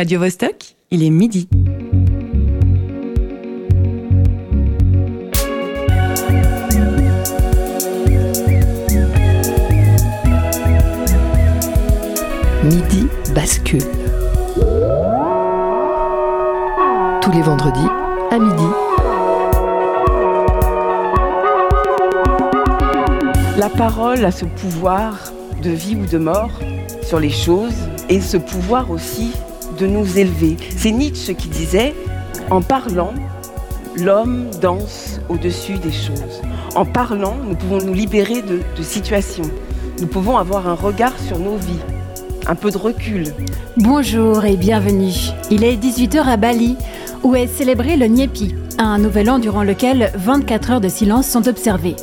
Radio Vostok, il est midi. Midi bascule. Tous les vendredis à midi. La parole a ce pouvoir de vie ou de mort sur les choses et ce pouvoir aussi de nous élever. C'est Nietzsche qui disait, en parlant, l'homme danse au-dessus des choses. En parlant, nous pouvons nous libérer de, situations. Nous pouvons avoir un regard sur nos vies, un peu de recul. Bonjour et bienvenue. Il est 18h à Bali, où est célébré le Nyepi, un nouvel an durant lequel 24 heures de silence sont observées.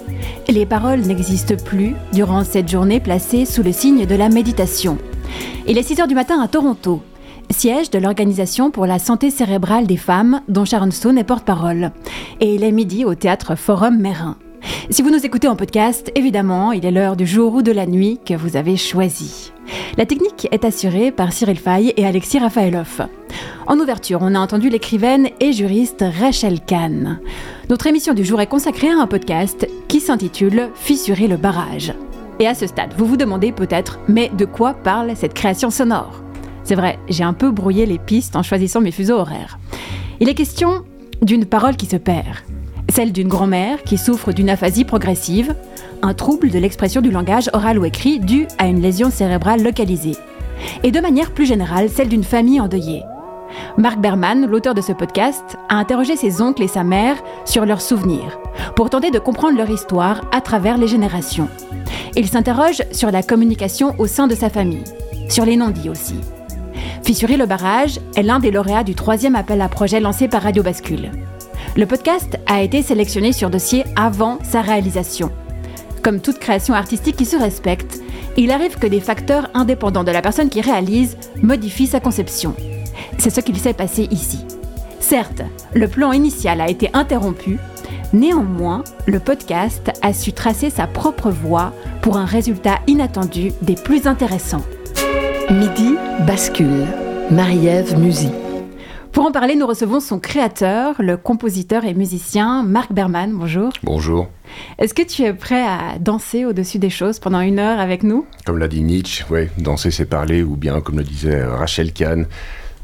Les paroles n'existent plus durant cette journée placée sous le signe de la méditation. Il est 6h du matin à Toronto, siège de l'Organisation pour la santé cérébrale des femmes, dont Sharon Stone est porte-parole. Et il est midi au théâtre Forum Mérin. Si vous nous écoutez en podcast, évidemment, il est l'heure du jour ou de la nuit que vous avez choisi. La technique est assurée par Cyril Fay et Alexis Rafaeloff. En ouverture, on a entendu l'écrivaine et juriste Rachel Kahn. Notre émission du jour est consacrée à un podcast qui s'intitule Fissurer le barrage. Et à ce stade, vous vous demandez peut-être, mais de quoi parle cette création sonore? C'est vrai, j'ai un peu brouillé les pistes en choisissant mes fuseaux horaires. Il est question d'une parole qui se perd, celle d'une grand-mère qui souffre d'une aphasie progressive, un trouble de l'expression du langage oral ou écrit dû à une lésion cérébrale localisée, et de manière plus générale celle d'une famille endeuillée. Marc Berman, l'auteur de ce podcast, a interrogé ses oncles et sa mère sur leurs souvenirs, pour tenter de comprendre leur histoire à travers les générations. Il s'interroge sur la communication au sein de sa famille, sur les non-dits aussi. Fissurer le barrage est l'un des lauréats du troisième appel à projet lancé par Radio Bascule. Le podcast a été sélectionné sur dossier avant sa réalisation. Comme toute création artistique qui se respecte, il arrive que des facteurs indépendants de la personne qui réalise modifient sa conception. C'est ce qu'il s'est passé ici. Certes, le plan initial a été interrompu, néanmoins, le podcast a su tracer sa propre voie pour un résultat inattendu des plus intéressants. Midi bascule. Marie-Ève Musy. Pour en parler, nous recevons son créateur, le compositeur et musicien Marc Berman. Bonjour. Bonjour. Est-ce que tu es prêt à danser au-dessus des choses pendant une heure avec nous? Comme l'a dit Nietzsche, ouais, danser c'est parler, ou bien comme le disait Rachel Kahn,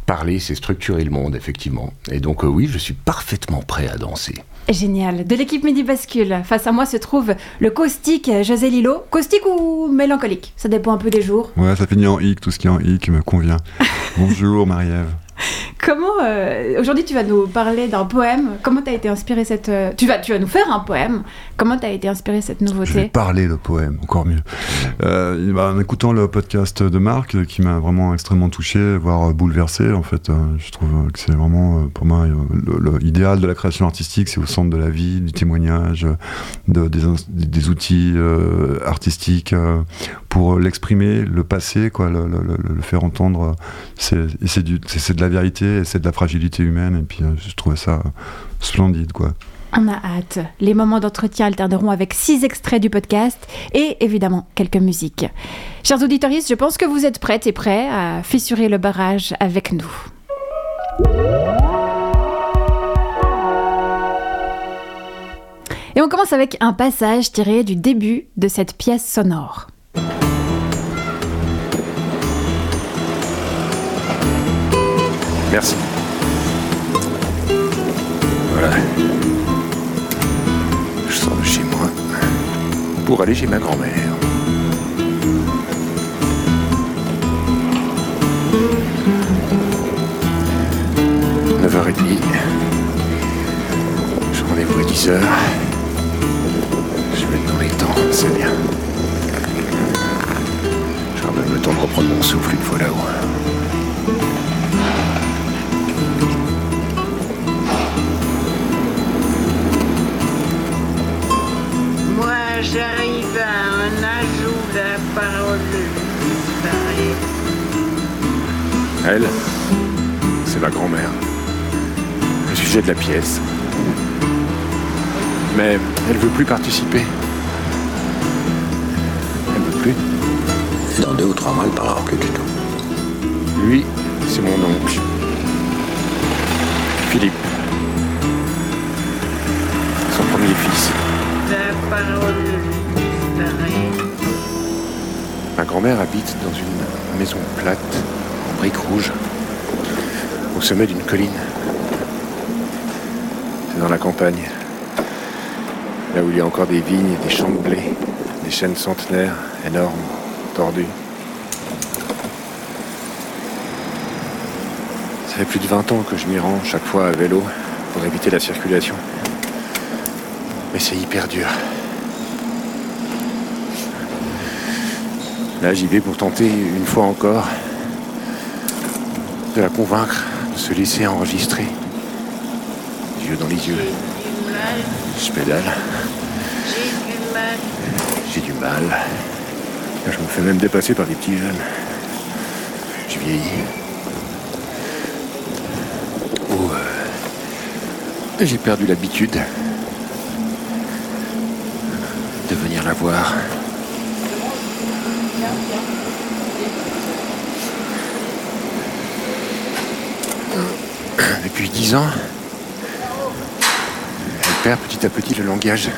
parler c'est structurer le monde, effectivement. Et donc euh, oui, je suis parfaitement prêt à danser. Génial. De l'équipe Midi Bascule, face à moi se trouve le caustique José Lilo. Caustique ou mélancolique? Ça dépend un peu des jours. Ouais, ça finit en hic, tout ce qui est en hic me convient. Bonjour Marie-Ève. Comment euh, aujourd'hui tu vas nous parler d'un poème Comment t'as été inspiré cette euh, tu vas tu vas nous faire un poème Comment t'as été inspiré cette nouveauté Je vais parler le poème, encore mieux. Euh, bah, en écoutant le podcast de Marc, qui m'a vraiment extrêmement touché, voire bouleversé, en fait, je trouve que c'est vraiment pour moi l'idéal de la création artistique, c'est au centre de la vie, du témoignage, de, des, outils artistiques pour l'exprimer, le passer, quoi, le, le- le- le faire entendre. C'est de la et c'est de la fragilité humaine, et puis euh, je trouvais ça euh, splendide, quoi. On a hâte. Les moments d'entretien alterneront avec six extraits du podcast et évidemment quelques musiques. Chers auditeurs, je pense que vous êtes prêtes et prêts à fissurer le barrage avec nous. Et on commence avec un passage tiré du début de cette pièce sonore. Merci. Voilà. Je sors de chez moi pour aller chez ma grand-mère. « 9h30. J'ai rendez-vous à 10h. Je vais être dans les temps, c'est bien. J'aurai même le temps de reprendre mon souffle une fois là-haut. J'arrive à un ajout de la parole disparaît. Elle, c'est ma grand-mère. Le sujet de la pièce. Mais elle veut plus participer. Elle veut plus. Dans deux ou trois mois, il parlera plus du tout. Lui, C'est mon oncle. Philippe. Ma grand-mère habite dans une maison plate, en briques rouges, au sommet d'une colline. C'est dans la campagne, là où il y a encore des vignes des champs de blé, des chênes centenaires énormes, tordus. Ça fait plus de 20 ans que je m'y rends chaque fois à vélo pour éviter la circulation. Mais c'est hyper dur. Là, j'y vais pour tenter une fois encore de la convaincre de se laisser enregistrer. Les yeux dans les yeux. Je pédale, j'ai du mal. je me fais même dépasser par des petits jeunes. Je vieillis. Oh, euh, j'ai perdu l'habitude de venir la voir. Depuis dix ans, elle perd petit à petit le langage.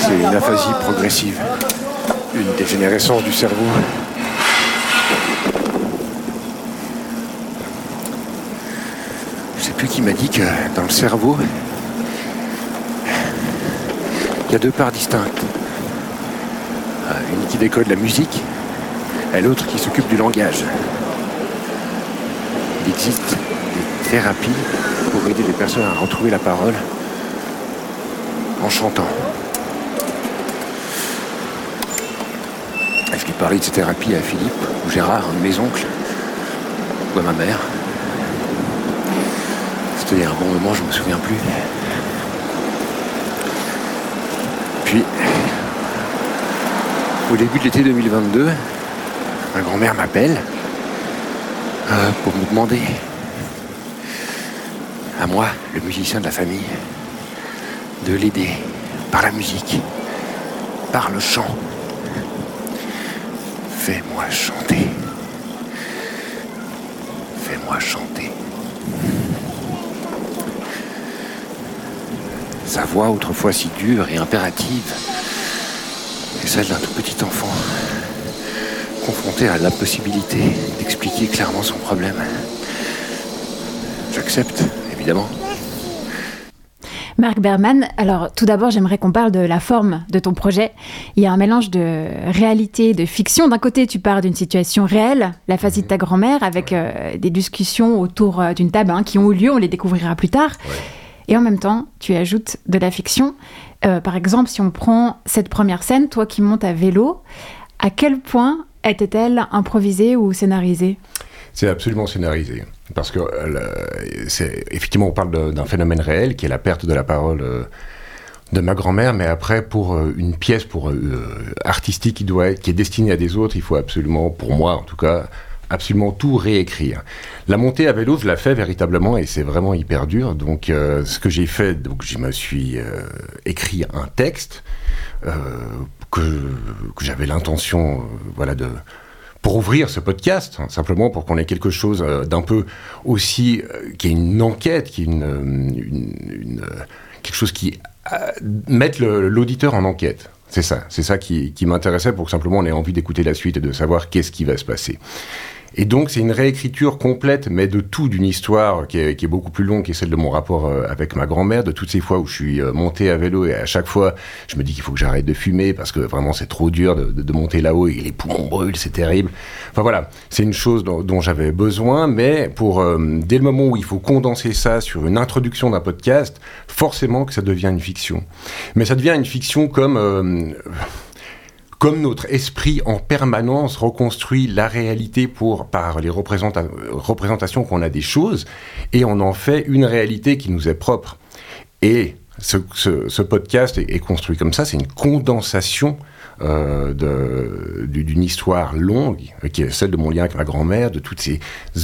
C'est une aphasie progressive, une dégénérescence du cerveau. Je sais plus qui m'a dit que dans le cerveau, il y a deux parts distinctes. Une qui décode la musique et l'autre qui s'occupe du langage. Il existe des thérapies pour aider les personnes à retrouver la parole en chantant. Et Je lui parlais de ces thérapies à Philippe, ou Gérard, un de mes oncles, ou à ma mère? C'était un bon moment, je me souviens plus. Puis, au début de l'été 2022, ma grand-mère m'appelle euh, pour me demander, à moi, le musicien de la famille, de l'aider par la musique, par le chant. Fais-moi chanter. Fais-moi chanter. Sa voix, autrefois si dure et impérative, est celle d'un tout petit enfant, confronté à l'impossibilité d'expliquer clairement son problème. J'accepte, évidemment. Marc Berman, alors tout d'abord j'aimerais qu'on parle de la forme de ton projet. Il y a un mélange de réalité et de fiction. D'un côté tu pars d'une situation réelle, la phase de ta grand-mère, avec euh, des discussions autour euh, d'une table hein, qui ont eu lieu, on les découvrira plus tard. Et en même temps tu ajoutes de la fiction. Euh, par exemple si on prend cette première scène, toi qui montes à vélo, à quel point était-elle improvisée ou scénarisée? C'est absolument scénarisé. Parce que euh, effectivement, on parle d'un phénomène réel qui est la perte de la parole euh, de ma grand-mère, mais après, pour euh, une pièce pour, artistique qui, doit être, qui est destinée à des autres, il faut absolument, pour moi en tout cas, absolument tout réécrire. La montée à vélo, je la fais véritablement et c'est vraiment hyper dur. Donc, euh, ce que j'ai fait, donc je me suis euh, écrit un texte euh, que, j'avais l'intention, voilà, de pour ouvrir ce podcast, hein, simplement pour qu'on ait quelque chose d'un peu aussi qui est une enquête, qui est une, quelque chose qui mette l'auditeur en enquête. C'est ça, c'est ça qui, qui m'intéressait pour que simplement on ait envie d'écouter la suite et de savoir qu'est-ce qui va se passer. Et donc c'est une réécriture complète, mais de tout, d'une histoire qui est, beaucoup plus longue, qui est celle de mon rapport euh, avec ma grand-mère, de toutes ces fois où je suis euh, monté à vélo et à chaque fois je me dis qu'il faut que j'arrête de fumer parce que vraiment c'est trop dur de, monter là-haut et les poumons brûlent, c'est terrible. Enfin voilà, c'est une chose dont, j'avais besoin, mais pour euh, dès le moment où il faut condenser ça sur une introduction d'un podcast, forcément que ça devient une fiction. Mais ça devient une fiction comme comme notre esprit en permanence reconstruit la réalité pour, par les représenta- représentations qu'on a des choses, et on en fait une réalité qui nous est propre. Et ce, podcast est, construit comme ça, c'est une condensation euh, d'une histoire longue, euh, qui est celle de mon lien avec ma grand-mère, de toutes ces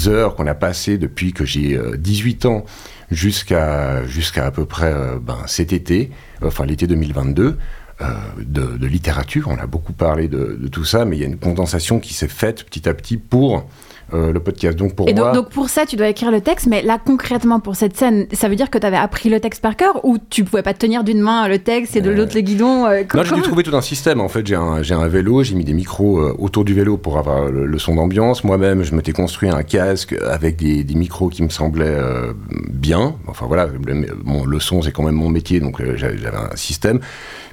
heures qu'on a passées depuis que j'ai euh, 18 ans jusqu'à à peu près euh, ben, cet été, enfin l'été 2022, euh, de, de littérature. On a beaucoup parlé de, tout ça, mais il y a une condensation qui s'est faite petit à petit pour euh, le podcast. Donc pour Et donc, moi, donc pour ça, tu dois écrire le texte, mais là concrètement pour cette scène, ça veut dire que tu avais appris le texte par cœur ou tu pouvais pas tenir d'une main le texte et de l'autre le guidon euh, Non, comment- j'ai dû trouver tout un système. En fait, j'ai un, j'ai un vélo, j'ai mis des micros euh, autour du vélo pour avoir le, le son d'ambiance. Moi-même, je m'étais construit un casque avec des, des micros qui me semblaient euh, bien. Enfin voilà, le, bon, le son, c'est quand même mon métier, donc euh, j'avais j'avais un système.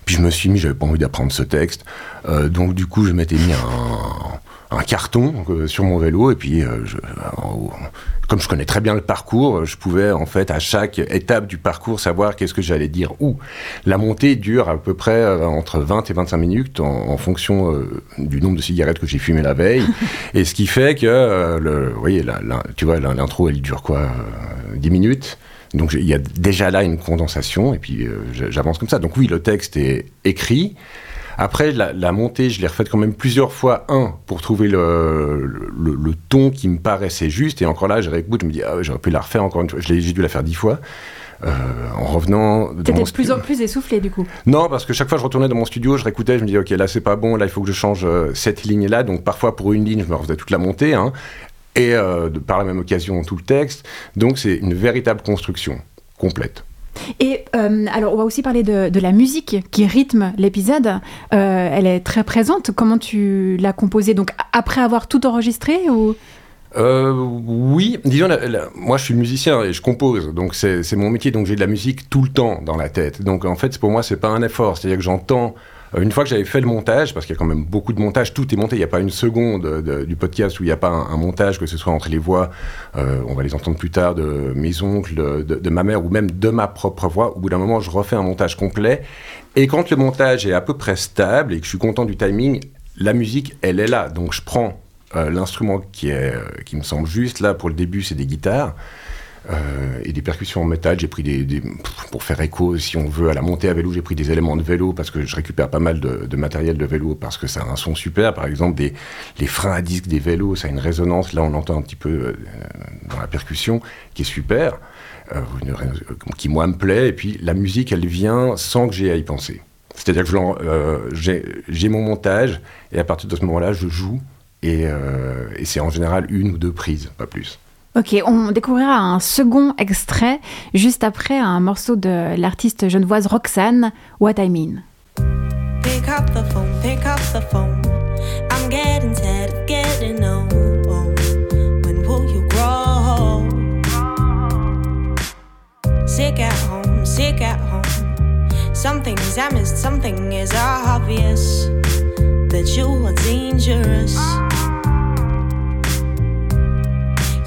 Puis je me suis mis, j'avais pas envie d'apprendre ce texte. Euh, donc du coup, je m'étais mis un, un carton euh, sur mon vélo et puis euh, je, comme je connais très bien le parcours, je pouvais en fait à chaque étape du parcours savoir qu'est-ce que j'allais dire où. La montée dure à peu près euh, entre 20 et 25 minutes en, en fonction euh, du nombre de cigarettes que j'ai fumé la veille. et ce qui fait que, euh, le, vous voyez, la- la- tu vois, l'intro, elle dure quoi euh, 10 minutes? Donc il y a déjà là une condensation et puis euh, j'avance comme ça. Donc oui, le texte est écrit. Après, la, la montée, je l'ai refaite quand même plusieurs fois. Un, pour trouver le, le, le ton qui me paraissait juste. Et encore là, je réécoute, je me dis, ah, j'aurais pu la refaire encore une fois. J'ai dû la faire dix fois. Euh, en revenant. T'étais de plus en plus essoufflé du coup. non, parce que chaque fois je retournais dans mon studio, je réécoutais, je me disais, ok, là c'est pas bon, là il faut que je change euh, cette ligne-là. Donc parfois pour une ligne, je me refaisais toute la montée. hein, et euh, de, par la même occasion tout le texte. Donc c'est une véritable construction complète. Et euh, alors, on va aussi parler de, de la musique qui rythme l'épisode. Euh, elle est très présente. Comment tu l'as composée? Donc, après avoir tout enregistré ou? Euh, oui, disons, moi je suis musicien et je compose, donc c'est c'est mon métier, donc j'ai de la musique tout le temps dans la tête. Donc en fait, pour moi, c'est pas un effort, c'est-à-dire que j'entends. Euh, Une fois que j'avais fait le montage, parce qu'il y a quand même beaucoup de montage, tout est monté, il n'y a pas une seconde de- du podcast où il n'y a pas un, montage, que ce soit entre les voix, euh, on va les entendre plus tard, de mes oncles, de, ma mère, ou même de ma propre voix. Au bout d'un moment, je refais un montage complet. Et quand le montage est à peu près stable et que je suis content du timing, la musique, elle est là. Donc je prends euh, l'instrument euh, qui me semble juste. Là, pour le début, c'est des guitares euh, et des percussions en métal. J'ai pris des, pour faire écho, si on veut, à la montée à vélo, j'ai pris des éléments de vélo parce que je récupère pas mal de, matériel de vélo parce que ça a un son super. Par exemple, des, les freins à disque des vélos, ça a une résonance. Là, on l'entend un petit peu euh, dans la percussion qui est super, euh, qui moi me plaît. Et puis la musique, elle vient sans que j'ai à y penser. C'est-à-dire que j'ai mon montage et à partir de ce moment-là, je joue. Et c'est en général une ou deux prises, pas plus. Ok, on découvrira un second extrait juste après un morceau de l'artiste genevoise Roxane, What I Mean. Pick up the phone, pick up the phone. I'm getting tired of getting old. When will you grow? Sick at home, sick at home. Something is amiss, something is obvious. That you are dangerous.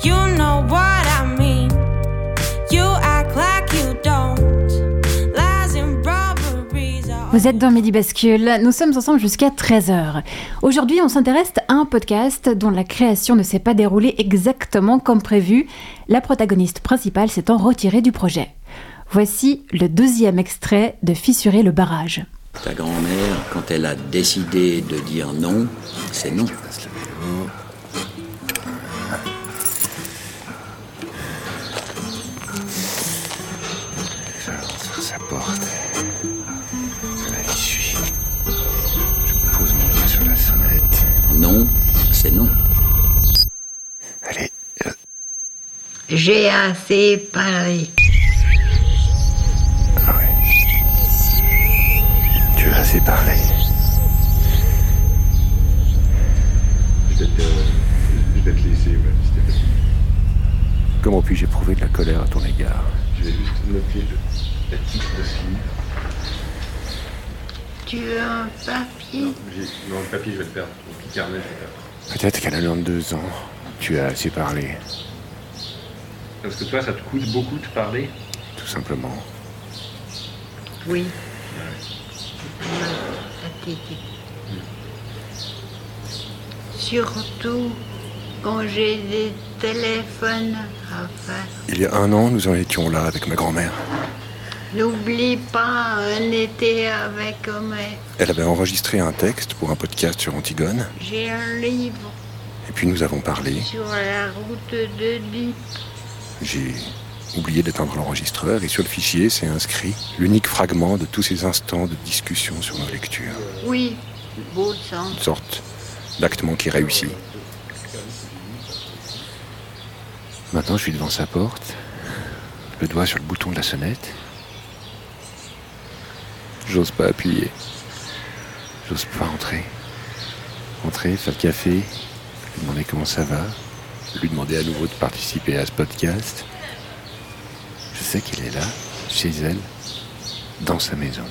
You know what I mean. You act like you don't. Lies and robberies are. Vous êtes dans Midi Bascule, nous sommes ensemble jusqu'à 13h. Aujourd'hui, on s'intéresse à un podcast dont la création ne s'est pas déroulée exactement comme prévu. La protagoniste principale s'étant retirée du projet. Voici le deuxième extrait de Fissurer le barrage. Ta grand-mère, quand elle a décidé de dire non, c'est non. J'ai assez parlé. tu as assez parlé. Je vais te, vais te laisser, Comment puis-je éprouver de la colère à ton égard? Je vais juste noter le, titre de ce livre. Tu veux un papier? Non, le papier, je vais le perdre. Mon petit carnet, je vais le perdre. Peut-être qu'à la 92 ans, tu as assez parlé. Parce que toi, ça te coûte beaucoup de parler Tout simplement. Oui. Surtout quand j'ai des téléphones à faire. Il y a un an, nous en étions là avec ma grand-mère. N'oublie pas un été avec Homer. Elle avait enregistré un texte pour un podcast sur Antigone. J'ai un livre Et puis nous avons parlé. sur la route de Dieppe. J'ai oublié d'éteindre l'enregistreur et sur le fichier, c'est inscrit l'unique fragment de tous ces instants de discussion sur nos lectures. Oui, beau sang. Une sorte d'actement qui réussit. Maintenant, je suis devant sa porte, le doigt sur le bouton de la sonnette. J'ose pas appuyer. J'ose pas entrer. Entrer, faire le café, lui demander comment ça va, lui demander à nouveau de participer à ce podcast. Je sais qu'il est là, chez elle, dans sa maison.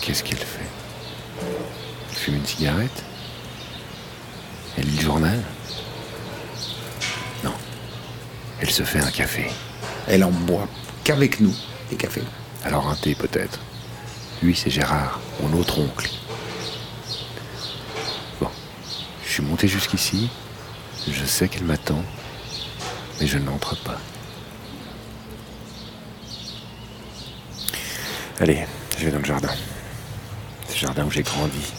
Qu'est-ce qu'elle fait? Elle fume une cigarette? Elle lit le journal? Non. Elle se fait un café. Elle en boit qu'avec nous, des cafés. Alors un thé peut-être. Lui, c'est Gérard, mon autre oncle. Bon, je suis monté jusqu'ici. Je sais qu'elle m'attend, mais je n'entre pas. Allez, je vais dans le jardin. C'est le jardin où j'ai grandi.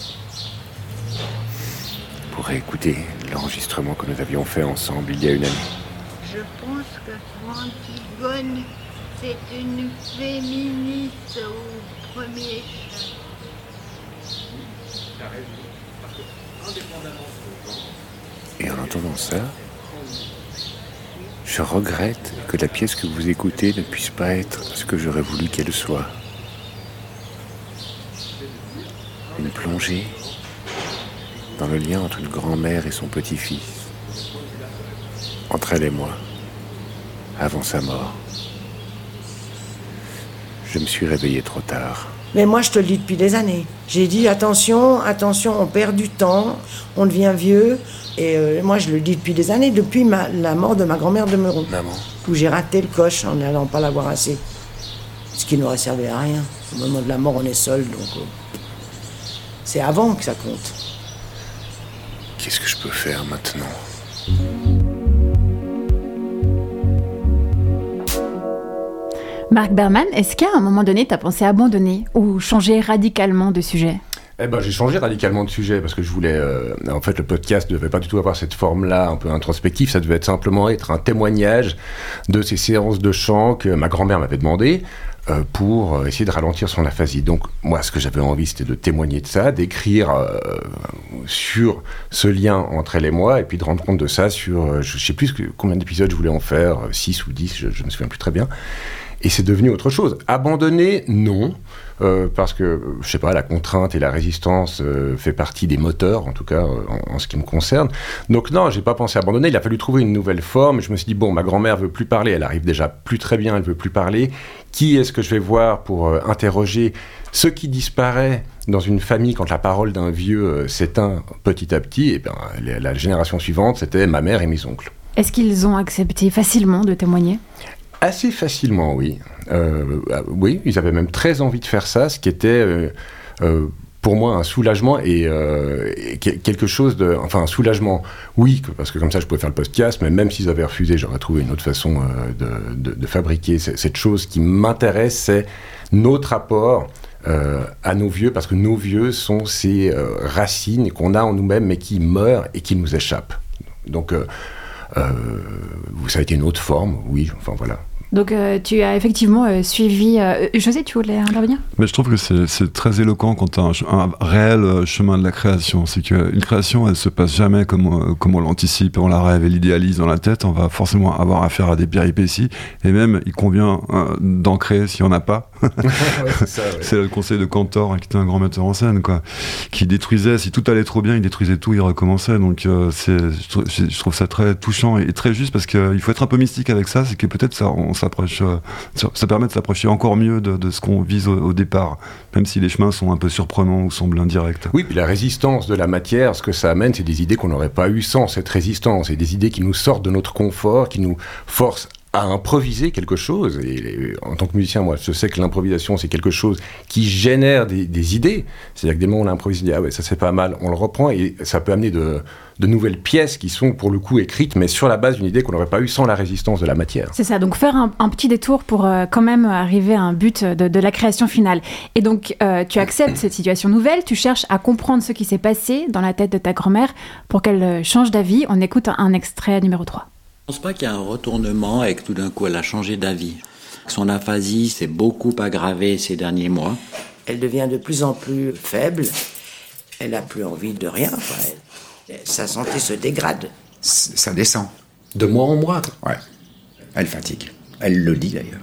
Pour écouter l'enregistrement que nous avions fait ensemble il y a une année. Je pense que Antigone, c'est une féministe au premier chef. Et en entendant ça, je regrette que la pièce que vous écoutez ne puisse pas être ce que j'aurais voulu qu'elle soit. Une plongée dans le lien entre une grand-mère et son petit-fils. Entre elle et moi, avant sa mort. Je me suis réveillé trop tard. Mais moi, je te le dis depuis des années. J'ai dit attention, attention, on perd du temps, on devient vieux. Et euh, moi, je le dis depuis des années, depuis ma- la mort de ma grand-mère de Meuron, Maman, où j'ai raté le coche en n'allant pas la voir assez. Ce qui n'aurait servi à rien. Au moment de la mort, on est seul, donc euh, c'est avant que ça compte. qu'est-ce que je peux faire maintenant? Marc Berman, est-ce qu'à un moment donné, tu as pensé abandonner ou changer radicalement de sujet? Eh ben, j'ai changé radicalement de sujet parce que je voulais. euh, en fait, le podcast ne devait pas du tout avoir cette forme-là, un peu introspective. Ça devait être simplement être un témoignage de ces séances de chant que ma grand-mère m'avait demandé euh, pour euh, essayer de ralentir son aphasie. Donc, moi, ce que j'avais envie, c'était de témoigner de ça, d'écrire sur ce lien entre elle et moi, et puis de rendre compte de ça sur. je sais plus combien d'épisodes je voulais en faire, 6 ou 10, je, je me souviens plus très bien. Et c'est devenu autre chose. Abandonner, non, euh, parce que, je sais pas, la contrainte et la résistance euh, fait partie des moteurs, en tout cas euh, en, ce qui me concerne. Donc non, j'ai pas pensé abandonner. Il a fallu trouver une nouvelle forme. Je me suis dit bon, ma grand-mère veut plus parler. Elle arrive déjà plus très bien. Elle veut plus parler. Qui est-ce que je vais voir pour euh, interroger ce qui disparaît dans une famille quand la parole d'un vieux s'éteint petit à petit? Et bien, la, la génération suivante, c'était ma mère et mes oncles. Est-ce qu'ils ont accepté facilement de témoigner? Assez facilement, oui. Euh, ah, oui, ils avaient même très envie de faire ça, ce qui était euh, euh, pour moi un soulagement et, et que- quelque chose de... Enfin, un soulagement, oui, parce que comme ça je pouvais faire le podcast, mais même s'ils avaient refusé, j'aurais trouvé une autre façon de, de- fabriquer ce- cette chose qui m'intéresse, c'est notre rapport à nos vieux, parce que nos vieux sont ces racines qu'on a en nous-mêmes, mais qui meurent et qui nous échappent. Donc, ça a été une autre forme, oui, enfin voilà. Donc euh, tu as effectivement euh, suivi... euh, José, tu voulais intervenir? Mais je trouve que c'est très éloquent quand tu as un, un réel euh, chemin de la création. C'est qu'une création, elle se passe jamais comme, on- comme on l'anticipe, on la rêve et l'idéalise dans la tête. On va forcément avoir affaire à des péripéties. Et même, il convient euh, d'ancrer s'il n'y en a pas. C'est le conseil de Cantor, hein, qui était un grand metteur en scène, quoi, qui détruisait, si tout allait trop bien, il détruisait tout, il recommençait. Donc, euh, je, trou- je- je trouve ça très touchant et très juste parce qu'il faut être un peu mystique avec ça, c'est que peut-être ça, on s'approche, euh, ça, permet de s'approcher encore mieux de, ce qu'on vise au, départ, même si les chemins sont un peu surprenants ou semblent indirects. Oui, puis la résistance de la matière, ce que ça amène, c'est des idées qu'on n'aurait pas eues sans cette résistance, et des idées qui nous sortent de notre confort, qui nous forcent à improviser quelque chose. Et en tant que musicien, moi, je sais que l'improvisation, c'est quelque chose qui génère des, des idées. C'est-à-dire que dès le moment où on improvise, on dit, ah ouais, ça c'est pas mal, on le reprend, et ça peut amener de, de nouvelles pièces qui sont pour le coup écrites, mais sur la base d'une idée qu'on n'aurait pas eue sans la résistance de la matière. C'est ça, donc faire un, un petit détour pour euh, quand même arriver à un but de, de la création finale. Et donc euh, tu acceptes cette situation nouvelle, tu cherches à comprendre ce qui s'est passé dans la tête de ta grand-mère pour qu'elle euh, change d'avis. On écoute un, un extrait numéro 3. pense pas qu'il y a un retournement et que tout d'un coup elle a changé d'avis. Son aphasie s'est beaucoup aggravée ces derniers mois. Elle devient de plus en plus faible. Elle n'a plus envie de rien. quoi. Sa santé se dégrade. Ça descend. De mois en mois Ouais. Elle fatigue. Elle le dit d'ailleurs.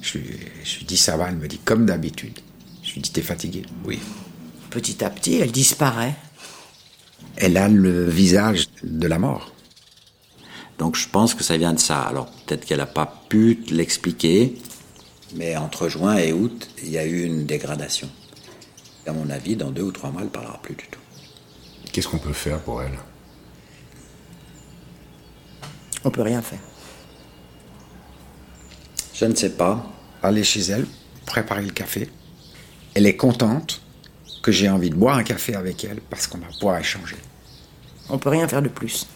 Je, lui- je lui dis ça va, elle me dit comme d'habitude. Je lui dis t'es fatigué Oui. Petit à petit, elle disparaît. Elle a le visage de la mort. Donc je pense que ça vient de ça. Alors peut-être qu'elle n'a pas pu te l'expliquer, mais entre juin et août, il y a eu une dégradation. À mon avis, dans deux ou trois mois, elle ne parlera plus du tout. Qu'est-ce qu'on peut faire pour elle? On peut rien faire. Je ne sais pas. Aller chez elle, préparer le café. Elle est contente que j'ai envie de boire un café avec elle parce qu'on va pouvoir échanger. On peut rien faire de plus.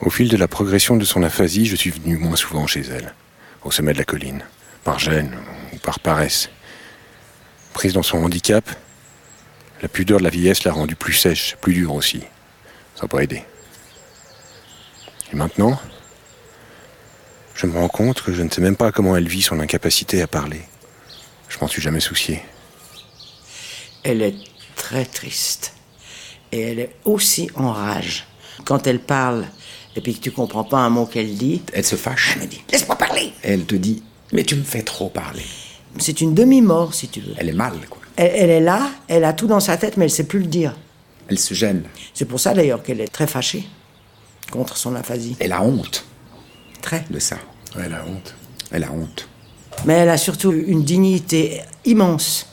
Au fil de la progression de son aphasie, je suis venu moins souvent chez elle, au sommet de la colline, par gêne ou par paresse. Prise dans son handicap, la pudeur de la vieillesse l'a rendue plus sèche, plus dure aussi. Ça n'a pas aidé. Et maintenant, je me rends compte que je ne sais même pas comment elle vit son incapacité à parler. Je m'en suis jamais soucié. Elle est très triste. Et elle est aussi en rage. Quand elle parle, et puis que tu comprends pas un mot qu'elle dit, Elle se fâche. elle me dit Laisse-moi parler Et elle te dit Mais tu me fais trop parler. C'est une demi-mort, si tu veux. Elle est mal, quoi. Elle, elle est là, elle a tout dans sa tête, mais elle sait plus le dire. Elle se gêne. C'est pour ça d'ailleurs qu'elle est très fâchée contre son aphasie. Elle a honte Très. de ça. Elle a honte. Elle a honte. Mais elle a surtout une dignité immense.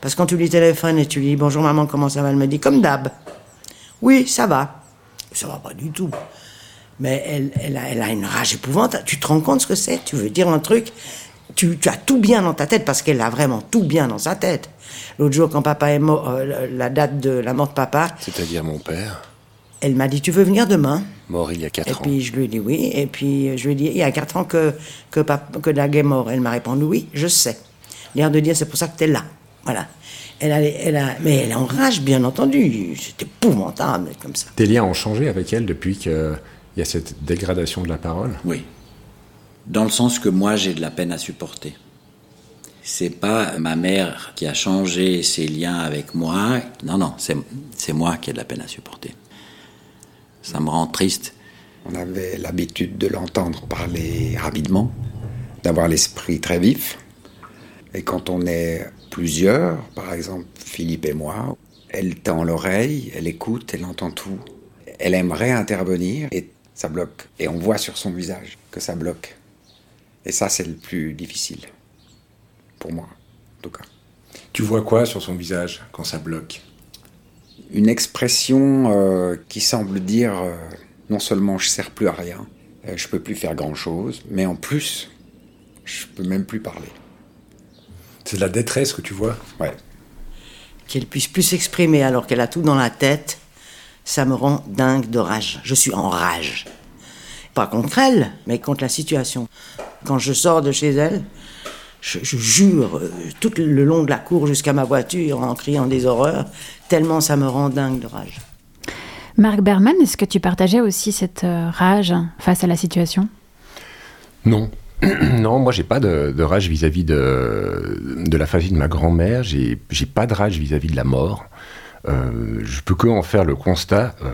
Parce que quand tu lui téléphones et tu lui dis bonjour maman, comment ça va Elle me dit comme d'hab. Oui, ça va. Ça va pas du tout. Mais elle, elle, a, elle a une rage épouvantable. Tu te rends compte ce que c'est? Tu veux dire un truc? Tu, tu as tout bien dans ta tête parce qu'elle a vraiment tout bien dans sa tête. L'autre jour, quand papa est mort, euh, la date de la mort de papa, C'est-à-dire mon père, elle m'a dit Tu veux venir demain? Mort il y a quatre Et ans. puis je lui ai dit oui. Et puis je lui ai dit il y a quatre ans que, que, que Dag est mort. Elle m'a répondu oui, je sais. L'air de dire c'est pour ça que tu es là. Voilà. Elle a, elle a, mais elle est en rage, bien entendu. C'est épouvantable comme ça. Tes liens ont changé avec elle depuis qu'il y a cette dégradation de la parole? Oui. Dans le sens que moi, j'ai de la peine à supporter. C'est pas ma mère qui a changé ses liens avec moi. Non, non, c'est moi qui ai de la peine à supporter. Ça me rend triste. On avait l'habitude de l'entendre parler rapidement, d'avoir l'esprit très vif. Et quand on est plusieurs, par exemple Philippe et moi, elle tend l'oreille, elle écoute, elle entend tout. Elle aimerait intervenir et ça bloque. Et on voit sur son visage que ça bloque. Et ça, c'est le plus difficile. Pour moi, en tout cas. Tu vois quoi sur son visage quand ça bloque? Une expression euh, qui semble dire euh, non seulement je sers plus à rien, euh, je peux plus faire grand chose, mais en plus, je peux même plus parler. C'est de la détresse que tu vois? Ouais. Qu'elle puisse plus s'exprimer alors qu'elle a tout dans la tête, ça me rend dingue de rage. Je suis en rage. Pas contre elle, mais contre la situation. Quand je sors de chez elle, je, je jure euh, tout le long de la cour jusqu'à ma voiture en criant des horreurs, tellement ça me rend dingue de rage. Marc Berman, est-ce que tu partageais aussi cette euh, rage face à la situation? Non. non, moi j'ai pas de, de rage vis-à-vis de, de la famille de ma grand-mère, j'ai j'ai pas de rage vis-à-vis de la mort. Euh, je peux que en faire le constat. euh,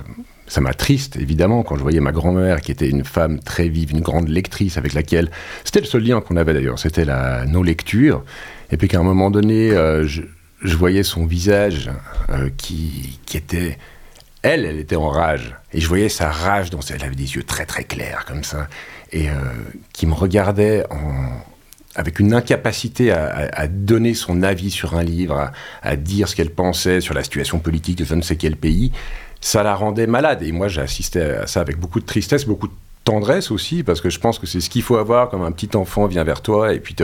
ça m'a triste, évidemment, quand je voyais ma grand-mère, qui était une femme très vive, une grande lectrice, avec laquelle. C'était le seul lien qu'on avait d'ailleurs, c'était nos lectures. Et puis qu'à un moment donné, euh, je, voyais son visage euh, qui, était. Elle, elle était en rage. Et je voyais sa rage dans. Elle avait des yeux très très clairs, comme ça. Et euh, qui me regardait avec une incapacité à donner son avis sur un livre, à, à dire ce qu'elle pensait sur la situation politique de je ne sais quel pays, ça la rendait malade. Et moi, j'ai assisté à ça avec beaucoup de tristesse, beaucoup de tendresse aussi, parce que je pense que c'est ce qu'il faut avoir quand un petit enfant vient vers toi et puis te,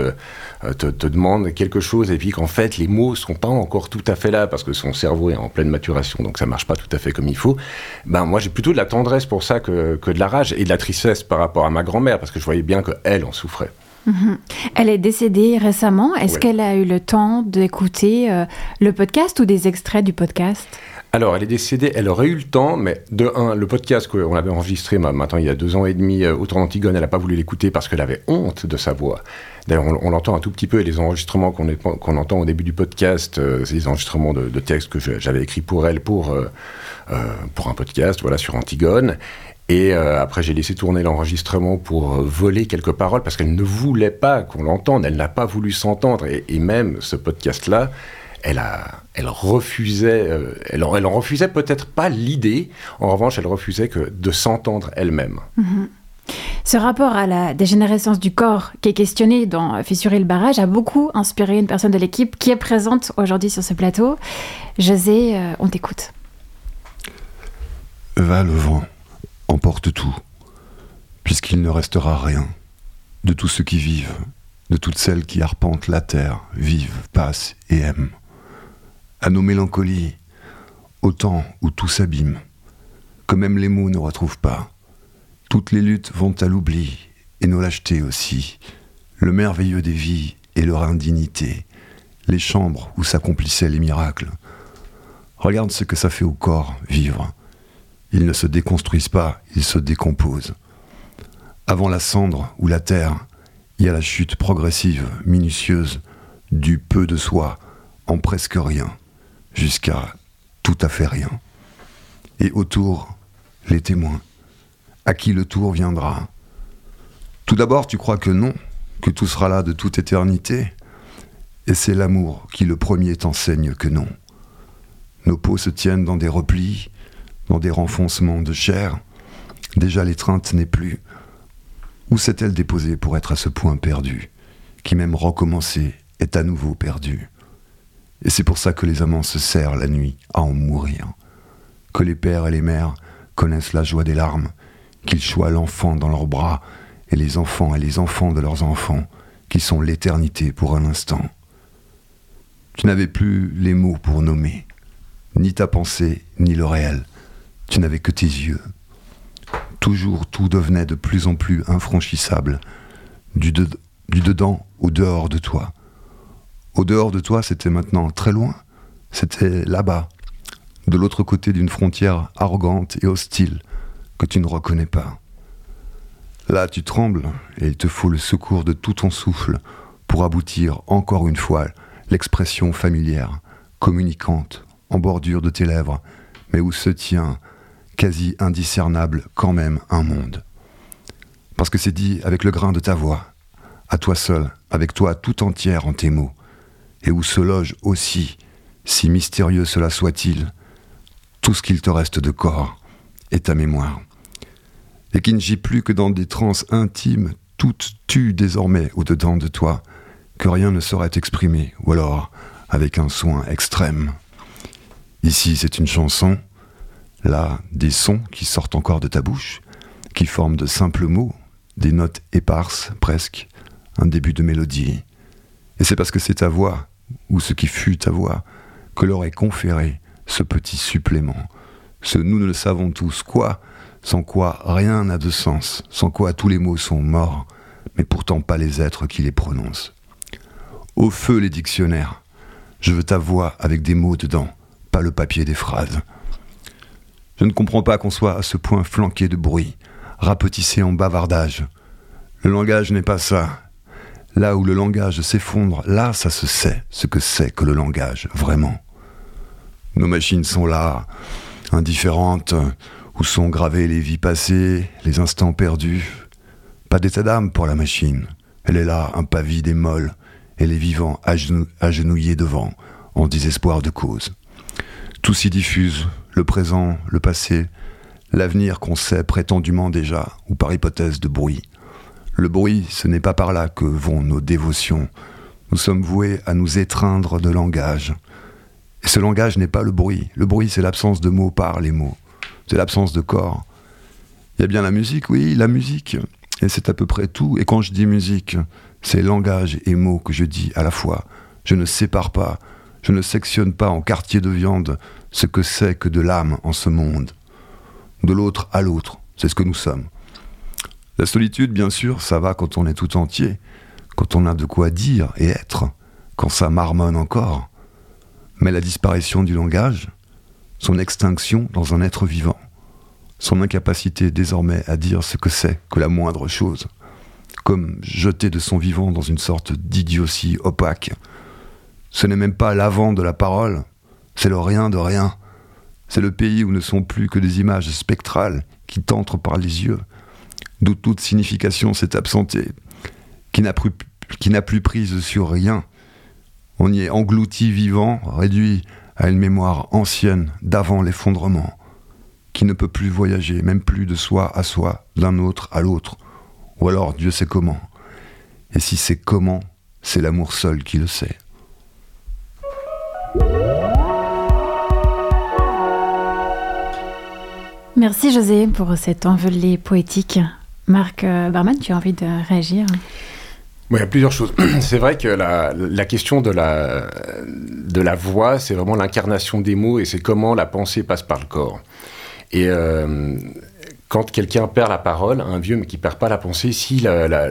euh, te, te demande quelque chose, et puis qu'en fait, les mots sont pas encore tout à fait là, parce que son cerveau est en pleine maturation, donc ça marche pas tout à fait comme il faut. Ben, moi, j'ai plutôt de la tendresse pour ça que, que de la rage, et de la tristesse par rapport à ma grand-mère, parce que je voyais bien qu'elle en souffrait. Mhm. Elle est décédée récemment. Est-ce Ouais. qu'elle a eu le temps d'écouter euh, le podcast ou des extraits du podcast? Alors, elle est décédée, elle aurait eu le temps, mais de un, le podcast qu'on avait enregistré maintenant il y a deux ans et demi euh, autour d'Antigone, elle n'a pas voulu l'écouter parce qu'elle avait honte de sa voix. D'ailleurs, on, l'entend un tout petit peu, et les enregistrements qu'on entend au début du podcast, euh, c'est des enregistrements de, textes que j'avais écrits pour elle pour, euh, euh, pour un podcast, voilà, sur Antigone. Et après, j'ai laissé tourner l'enregistrement pour voler quelques paroles parce qu'elle ne voulait pas qu'on l'entende. Elle n'a pas voulu s'entendre. Et même ce podcast-là, elle, a, elle refusait, euh, elle, en- elle en refusait peut-être pas l'idée. En revanche, elle refusait que de s'entendre elle-même. Mhm. Ce rapport à la dégénérescence du corps qui est questionné dans Fissurer le barrage a beaucoup inspiré une personne de l'équipe qui est présente aujourd'hui sur ce plateau. José, euh, on t'écoute. Va le vent, emporte tout, puisqu'il ne restera rien de tous ceux qui vivent, de toutes celles qui arpentent la terre, vivent, passent et aiment. À nos mélancolies, au temps où tout s'abîme, que même les mots ne retrouvent pas. Toutes les luttes vont à l'oubli, et nos lâchetés aussi, le merveilleux des vies et leur indignité, les chambres où s'accomplissaient les miracles. Regarde ce que ça fait au corps, vivre. Ils ne se déconstruisent pas, ils se décomposent. Avant la cendre ou la terre, il y a la chute progressive, minutieuse, du peu de soi en presque rien, jusqu'à tout à fait rien. Et autour, les témoins, à qui le tour viendra. Tout d'abord, tu crois que non, que tout sera là de toute éternité, et c'est l'amour qui le premier t'enseigne que non. Nos peaux se tiennent dans des replis, dans des renfoncements de chair. Déjà l'étreinte n'est plus. Où s'est-elle déposée pour être à ce point perdue, qui même recommencé est à nouveau perdue? Et c'est pour ça que les amants se serrent la nuit à en mourir, que les pères et les mères connaissent la joie des larmes, qu'ils choient l'enfant dans leurs bras, et les enfants et les enfants de leurs enfants, qui sont l'éternité pour un instant. Tu n'avais plus les mots pour nommer, ni ta pensée, ni le réel. Tu n'avais que tes yeux. Toujours tout devenait de plus en plus infranchissable, du, de- du dedans au dehors de toi. Au dehors de toi, c'était maintenant très loin. C'était là-bas, de l'autre côté d'une frontière arrogante et hostile que tu ne reconnais pas. Là, tu trembles et il te faut le secours de tout ton souffle pour aboutir encore une fois l'expression familière, communicante, en bordure de tes lèvres, mais où se tient, quasi indiscernable quand même, un monde. Parce que c'est dit avec le grain de ta voix, à toi seul, avec toi tout entière en tes mots, et où se loge aussi, si mystérieux cela soit-il, tout ce qu'il te reste de corps et ta mémoire, et qui ne gît plus que dans des transes intimes, toutes tues désormais au-dedans de toi, que rien ne saurait exprimer, ou alors avec un soin extrême. Ici, c'est une chanson, là, des sons qui sortent encore de ta bouche, qui forment de simples mots, des notes éparses presque, un début de mélodie. Et c'est parce que c'est ta voix, ou ce qui fut ta voix, que leur est conféré ce petit supplément, ce nous ne le savons tous quoi, sans quoi rien n'a de sens, sans quoi tous les mots sont morts, mais pourtant pas les êtres qui les prononcent. Au feu les dictionnaires, je veux ta voix avec des mots dedans, pas le papier des phrases. Je ne comprends pas qu'on soit à ce point flanqué de bruit, rapetissé en bavardage. Le langage n'est pas ça. Là où le langage s'effondre, là ça se sait ce que c'est que le langage, vraiment. Nos machines sont là, indifférentes, où sont gravées les vies passées, les instants perdus. Pas d'état d'âme pour la machine. Elle est là, impavide et molle, et les vivants agenou- agenouillés devant, en désespoir de cause. Tout s'y diffuse, le présent, le passé, l'avenir qu'on sait prétendument déjà, ou par hypothèse de bruit. Le bruit, ce n'est pas par là que vont nos dévotions. Nous sommes voués à nous étreindre de langage. Et ce langage n'est pas le bruit. Le bruit, c'est l'absence de mots par les mots. C'est l'absence de corps. Il y a bien la musique, oui, la musique. Et c'est à peu près tout. Et quand je dis musique, c'est langage et mots que je dis à la fois. Je ne sépare pas, je ne sectionne pas en quartier de viande ce que c'est que de l'âme en ce monde. De l'autre à l'autre, c'est ce que nous sommes. La solitude, bien sûr, ça va quand on est tout entier, quand on a de quoi dire et être, quand ça marmonne encore. Mais la disparition du langage, son extinction dans un être vivant, son incapacité désormais à dire ce que c'est que la moindre chose, comme jeté de son vivant dans une sorte d'idiotie opaque. Ce n'est même pas l'avant de la parole, c'est le rien de rien. C'est le pays où ne sont plus que des images spectrales qui t'entrent par les yeux, d'où toute signification s'est absentée, qui n'a plus, prise sur rien. On y est englouti vivant, réduit à une mémoire ancienne d'avant l'effondrement, qui ne peut plus voyager, même plus de soi à soi, d'un autre à l'autre, ou alors Dieu sait comment. Et si c'est comment, c'est l'amour seul qui le sait. Merci José pour cet envolé poétique. Marc euh, Barman, tu as envie de réagir il y a plusieurs choses. C'est vrai que la, question de la, voix, c'est vraiment l'incarnation des mots et c'est comment la pensée passe par le corps. Et euh, quand quelqu'un perd la parole, un vieux mais qui perd pas la pensée, si la,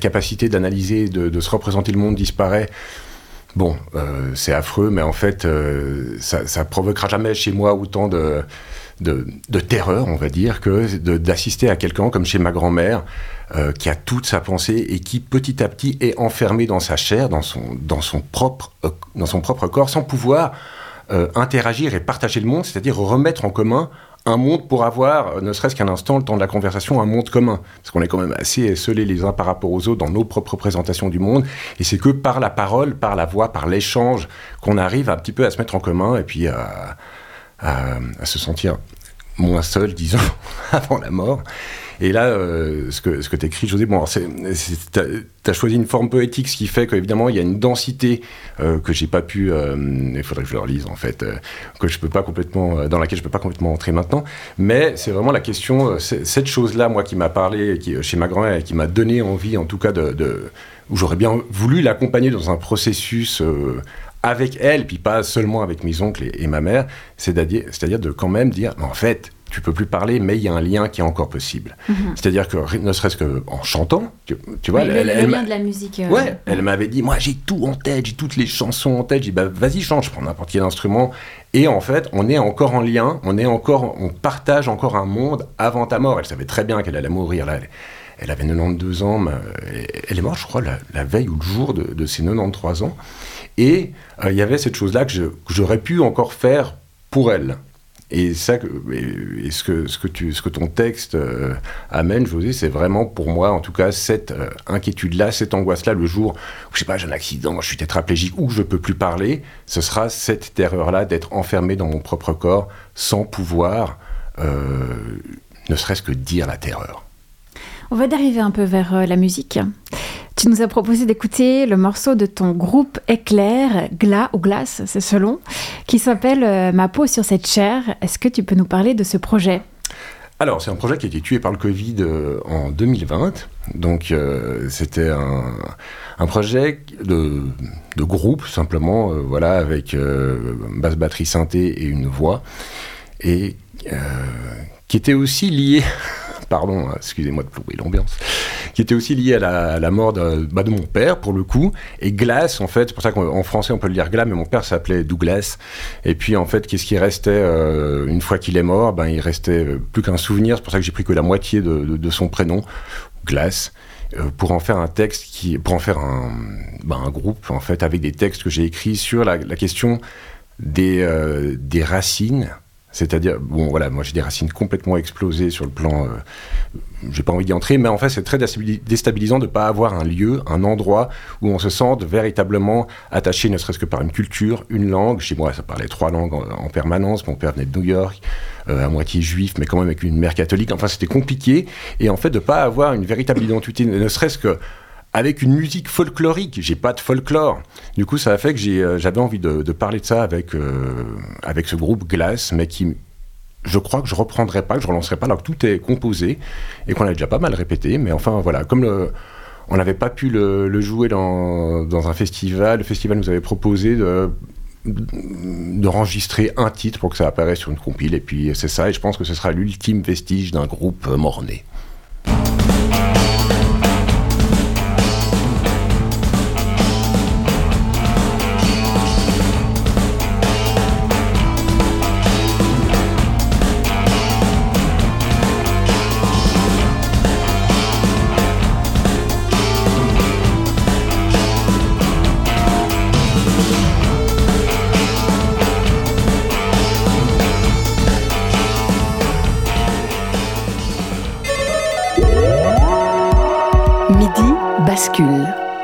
capacité d'analyser, de, se représenter le monde disparaît, bon, euh, c'est affreux, mais en fait, ça, ça provoquera jamais chez moi autant de, de, terreur, on va dire, que d'assister à quelqu'un comme chez ma grand-mère, euh, qui a toute sa pensée et qui petit à petit est enfermé dans sa chair, dans son, propre, euh, dans son propre corps, sans pouvoir euh, interagir et partager le monde, c'est-à-dire remettre en commun un monde pour avoir, ne serait-ce qu'un instant, le temps de la conversation, un monde commun. Parce qu'on est quand même assez esselés les uns par rapport aux autres dans nos propres représentations du monde. Et c'est que par la parole, par la voix, par l'échange, qu'on arrive un petit peu à se mettre en commun et puis à, à, se sentir moins seul, disons, avant la mort. Et là, euh, ce que, ce que tu écris, José, bon, tu as, choisi une forme poétique, ce qui fait qu'évidemment, il y a une densité euh, que j'ai pas pu, euh, il faudrait que je le relise en fait, euh, que je peux pas complètement, dans laquelle je peux pas complètement entrer maintenant. Mais c'est vraiment la question, cette chose-là, moi, qui m'a parlé qui, chez ma grand-mère et qui m'a donné envie, en tout cas, où j'aurais bien voulu l'accompagner dans un processus avec elle, puis pas seulement avec mes oncles et, et ma mère, c'est-à-dire, c'est-à-dire de quand même dire, en fait, tu peux plus parler, mais il y a un lien qui est encore possible. Mm -hmm. C'est-à-dire que ne serait-ce qu'en chantant, tu, tu vois, oui, elle, le, elle, lien de la musique. Euh... Ouais, elle m'avait dit, moi j'ai tout en tête, j'ai toutes les chansons en tête. J'ai dit, bah vas-y chante, je prends n'importe quel instrument. Et en fait, on est encore en lien, on est encore, on partage encore un monde avant ta mort. Elle savait très bien qu'elle allait mourir là. Elle, elle, avait 92 ans, mais elle est morte, je crois, la, la veille ou le jour de, de, ses 93 ans. Et euh, il y avait cette chose-là que j'aurais pu encore faire pour elle. Et ça, et ce que, ce que, tu, ce que ton texte euh, amène, José, c'est vraiment pour moi, en tout cas, cette euh, inquiétude-là, cette angoisse-là, le jour où, je sais pas, j'ai un accident, je suis tétraplégique ou je peux plus parler, ce sera cette terreur-là d'être enfermé dans mon propre corps sans pouvoir, euh, ne serait-ce que dire la terreur. On va dériver un peu vers la musique. Tu nous as proposé d'écouter le morceau de ton groupe Éclair, Glas ou Glace, c'est selon, qui s'appelle euh, Ma peau sur cette chair. Est-ce que tu peux nous parler de ce projet? Alors, c'est un projet qui a été tué par le Covid euh, en 2020. Donc, euh, c'était un, projet de, groupe, simplement, voilà, avec euh, basse batterie synthé et une voix. Et qui était aussi lié pardon, excusez-moi de plonger l'ambiance, qui était aussi lié à la, mort de, bah, de, mon père, pour le coup. Et Glace, en fait, c'est pour ça qu'en français on peut le lire Glace, mais mon père s'appelait Douglas. Et puis, en fait, qu'est-ce qui restait euh, une fois qu'il est mort? Ben, Il restait plus qu'un souvenir, c'est pour ça que j'ai pris que la moitié de, son prénom, Glace. Euh, pour en faire un texte qui, pour en faire ben, un groupe en fait avec des textes que j'ai écrits sur la, question euh, des racines c'est-à-dire, bon voilà, moi j'ai des racines complètement explosées sur le plan. Euh, j'ai pas envie d'y entrer, mais en fait c'est très déstabilisant de ne pas avoir un lieu, un endroit où on se sente véritablement attaché, ne serait-ce que par une culture, une langue. Chez moi ça parlait trois langues en, en permanence. Mon père venait de New York, euh, à moitié juif, mais quand même avec une mère catholique. Enfin c'était compliqué. Et en fait de ne pas avoir une véritable identité, ne serait-ce que avec une musique folklorique. J'ai pas de folklore. Du coup, ça a fait que euh, j'avais envie de, parler de ça avec, euh, avec ce groupe Glace, mais qui, je crois que je reprendrai pas, que je relancerai pas, alors que tout est composé et qu'on a déjà pas mal répété. Mais enfin, voilà, comme le, on n'avait pas pu le, jouer dans, dans, un festival, le festival nous avait proposé de d'enregistrer un titre pour que ça apparaisse sur une compile et puis c'est ça et je pense que ce sera l'ultime vestige d'un groupe mort-né.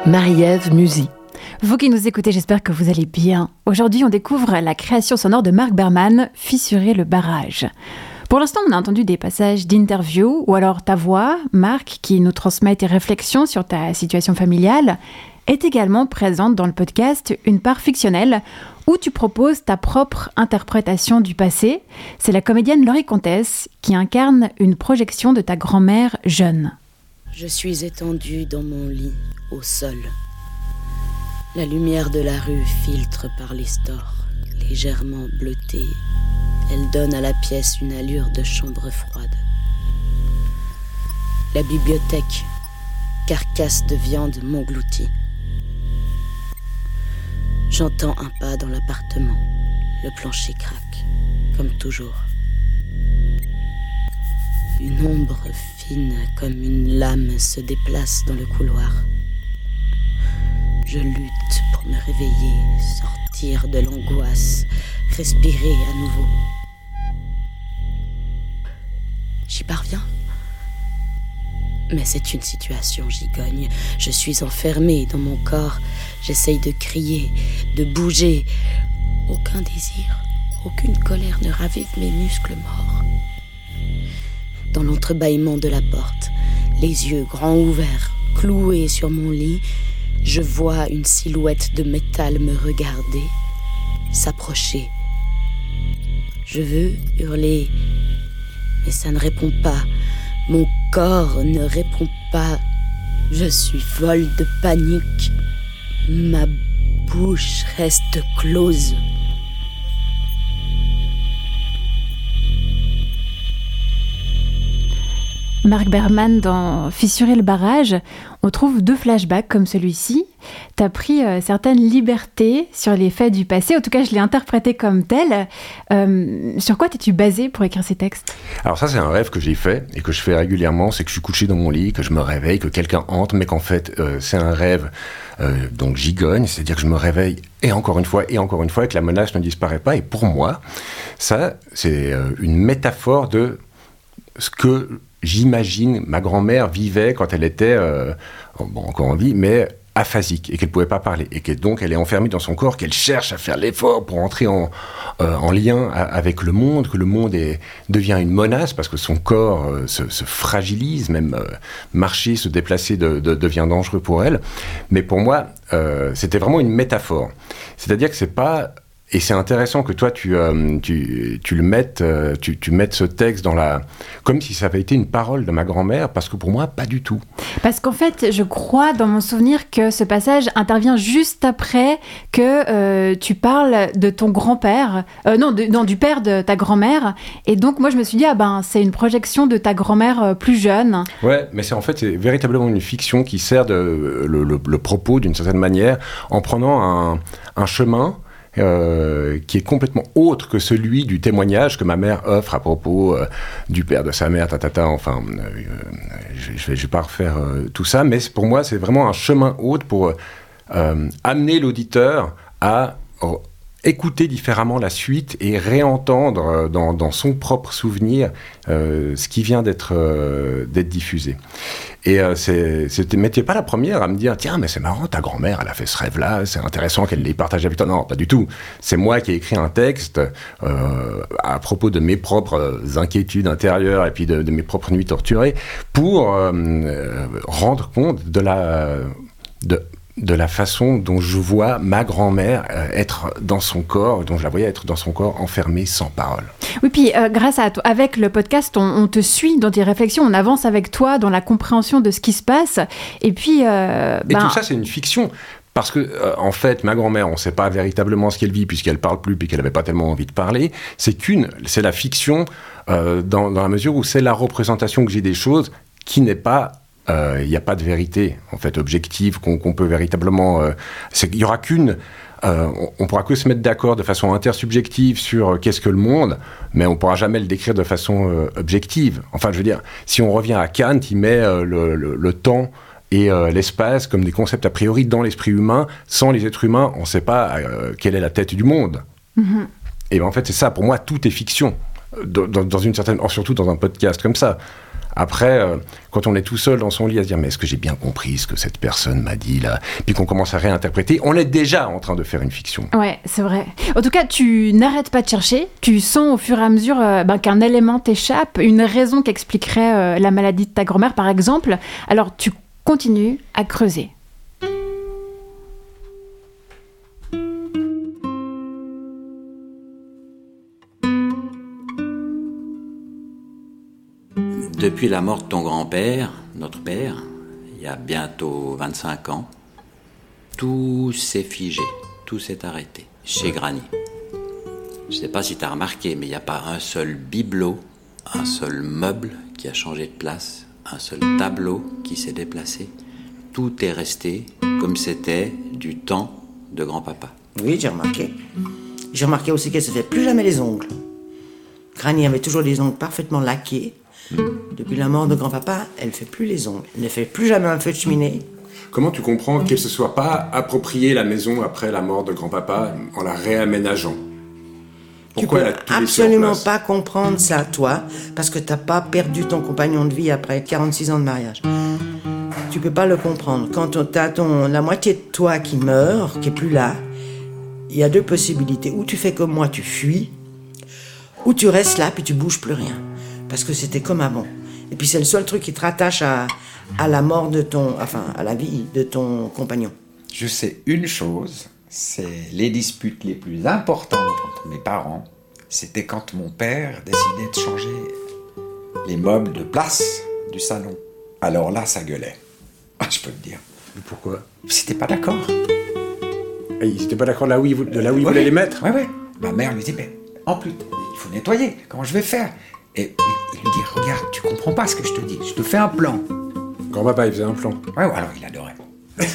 Marie-Ève Musy. Vous qui nous écoutez, j'espère que vous allez bien. Aujourd'hui, on découvre la création sonore de Marc Berman, Fissurer le barrage. Pour l'instant, on a entendu des passages d'interview ou alors ta voix, Marc, qui nous transmet tes réflexions sur ta situation familiale, est également présente dans le podcast Une part fictionnelle où tu proposes ta propre interprétation du passé. C'est la comédienne Laurie Comtesse qui incarne une projection de ta grand-mère jeune. Je suis étendue dans mon lit, au sol. La lumière de la rue filtre par les stores, légèrement bleutée. Elle donne à la pièce une allure de chambre froide. La bibliothèque, carcasse de viande m'engloutit. J'entends un pas dans l'appartement. Le plancher craque, comme toujours. Une ombre fine comme une lame se déplace dans le couloir. Je lutte pour me réveiller, sortir de l'angoisse, respirer à nouveau. J'y parviens. Mais c'est une situation gigogne. Je suis enfermée dans mon corps. J'essaye de crier, de bouger. Aucun désir, aucune colère ne ravive mes muscles morts. Dans l'entrebâillement de la porte, les yeux grands ouverts, cloués sur mon lit, je vois une silhouette de métal me regarder, s'approcher. Je veux hurler, mais ça ne répond pas. Mon corps ne répond pas. Je suis folle de panique. Ma bouche reste close. Marc Berman, dans Fissurer le barrage, on trouve deux flashbacks comme celui-ci. Tu as pris euh, certaines libertés sur les faits du passé, en tout cas je l'ai interprété comme tel. Euh, sur quoi t'es-tu basé pour écrire ces textes? Alors ça c'est un rêve que j'ai fait et que je fais régulièrement, c'est que je suis couché dans mon lit, que je me réveille, que quelqu'un entre, mais qu'en fait euh, c'est un rêve donc gigogne, c'est-à-dire que je me réveille et encore une fois et encore une fois et que la menace ne disparaît pas. Et pour moi, ça c'est une métaphore de ce que j'imagine ma grand-mère vivait quand elle était euh, encore en vie, mais aphasique et qu'elle ne pouvait pas parler et que donc elle est enfermée dans son corps, qu'elle cherche à faire l'effort pour entrer en, euh, en lien avec le monde, que le monde est, devient une menace parce que son corps euh, se, fragilise, même marcher, se déplacer devient dangereux pour elle. Mais pour moi, c'était vraiment une métaphore. C'est-à-dire que c'est pas et c'est intéressant que toi, tu, euh, tu, tu, le mettes, euh, tu, tu, mettes ce texte dans la... comme si ça avait été une parole de ma grand-mère, parce que pour moi, pas du tout. Parce qu'en fait, je crois dans mon souvenir que ce passage intervient juste après que euh, tu parles de ton grand-père, non, non, du père de ta grand-mère. Et donc, moi, je me suis dit, ah ben, c'est une projection de ta grand-mère plus jeune. Ouais, mais c'est en fait, c'est véritablement une fiction qui sert de, le, le propos d'une certaine manière en prenant un, un chemin euh, qui est complètement autre que celui du témoignage que ma mère offre à propos euh, du père de sa mère, tatata, enfin, euh, je ne vais, pas refaire tout ça, mais pour moi, c'est vraiment un chemin autre pour amener l'auditeur à écouter différemment la suite et réentendre euh, dans, son propre souvenir euh, ce qui vient d'être euh, diffusé. Et c'était, mais pas la première à me dire tiens mais c'est marrant ta grand-mère elle a fait ce rêve-là, c'est intéressant qu'elle l'ait partagé avec toi. Non, pas du tout. C'est moi qui ai écrit un texte à propos de mes propres inquiétudes intérieures et puis de, mes propres nuits torturées pour rendre compte de la de la façon dont je vois ma grand-mère euh, être dans son corps, dont je la voyais être dans son corps enfermée sans parole. Oui, puis euh, grâce à toi, avec le podcast, on, te suit dans tes réflexions, on avance avec toi dans la compréhension de ce qui se passe. Et puis. Euh, et tout ben ça, c'est une fiction. Parce que, en fait, ma grand-mère, on ne sait pas véritablement ce qu'elle vit puisqu'elle parle plus puis qu'elle n'avait pas tellement envie de parler. C'est qu'une, c'est la fiction dans, dans la mesure où c'est la représentation que j'ai des choses qui n'est pas il euh, n'y a pas de vérité en fait objective qu'on peut véritablement. Euh, il y aura qu'une. Euh, on, pourra que se mettre d'accord de façon intersubjective sur qu'est-ce que le monde, mais on pourra jamais le décrire de façon objective. Enfin, je veux dire, si on revient à Kant, il met le, temps et l'espace comme des concepts a priori dans l'esprit humain. Sans les êtres humains, on ne sait pas quelle est la tête du monde. Mm-hmm. Et ben, en fait, c'est ça. Pour moi, tout est fiction. Dans, dans, une certaine, surtout dans un podcast comme ça. Après, euh, quand on est tout seul dans son lit à se dire mais est-ce que j'ai bien compris ce que cette personne m'a dit là, puis qu'on commence à réinterpréter, on est déjà en train de faire une fiction. Ouais, c'est vrai. En tout cas, tu n'arrêtes pas de chercher. Tu sens au fur et à mesure euh, ben, qu'un élément t'échappe, une raison qui expliquerait euh, la maladie de ta grand-mère, par exemple. Alors tu continues à creuser. Depuis la mort de ton grand-père, notre père, il y a bientôt 25 ans, tout s'est figé, tout s'est arrêté chez Granny. Je ne sais pas si tu as remarqué, mais il n'y a pas un seul bibelot, un seul meuble qui a changé de place, un seul tableau qui s'est déplacé. Tout est resté comme c'était du temps de grand-papa. Oui, j'ai remarqué. J'ai remarqué aussi qu'elle ne se fait plus jamais les ongles. Granny avait toujours des ongles parfaitement laqués. Depuis la mort de grand-papa, elle ne fait plus les ongles. Elle ne fait plus jamais un feu de cheminée. Comment tu comprends qu'elle se soit pas approprié la maison après la mort de grand-papa en la réaménageant? Pourquoi tu peux absolument pas comprendre ça, toi, parce que t'as pas perdu ton compagnon de vie après 46 ans de mariage. Tu peux pas le comprendre. Quand t'as ton, la moitié de toi qui meurt, qui est plus là, il y a deux possibilités. Ou tu fais comme moi, tu fuis, ou tu restes là puis tu bouges plus rien parce que c'était comme avant. Et puis c'est le seul truc qui te rattache à, à la mort de ton, enfin à la vie de ton compagnon. Je sais une chose, c'est les disputes les plus importantes entre mes parents, c'était quand mon père décidait de changer les meubles de place du salon. Alors là, ça gueulait. Ah, je peux te dire. pourquoi? C'était pas d'accord. Et ils n'étaient pas d'accord de là où ils, de là où ils voulaient les mettre? Oui, oui. Ma mère lui dit, mais en plus, il faut nettoyer. Comment je vais faire? Et il lui dit Regarde, tu comprends pas ce que je te dis, je te fais un plan. Grand-papa, il faisait un plan. Ouais, alors il adorait.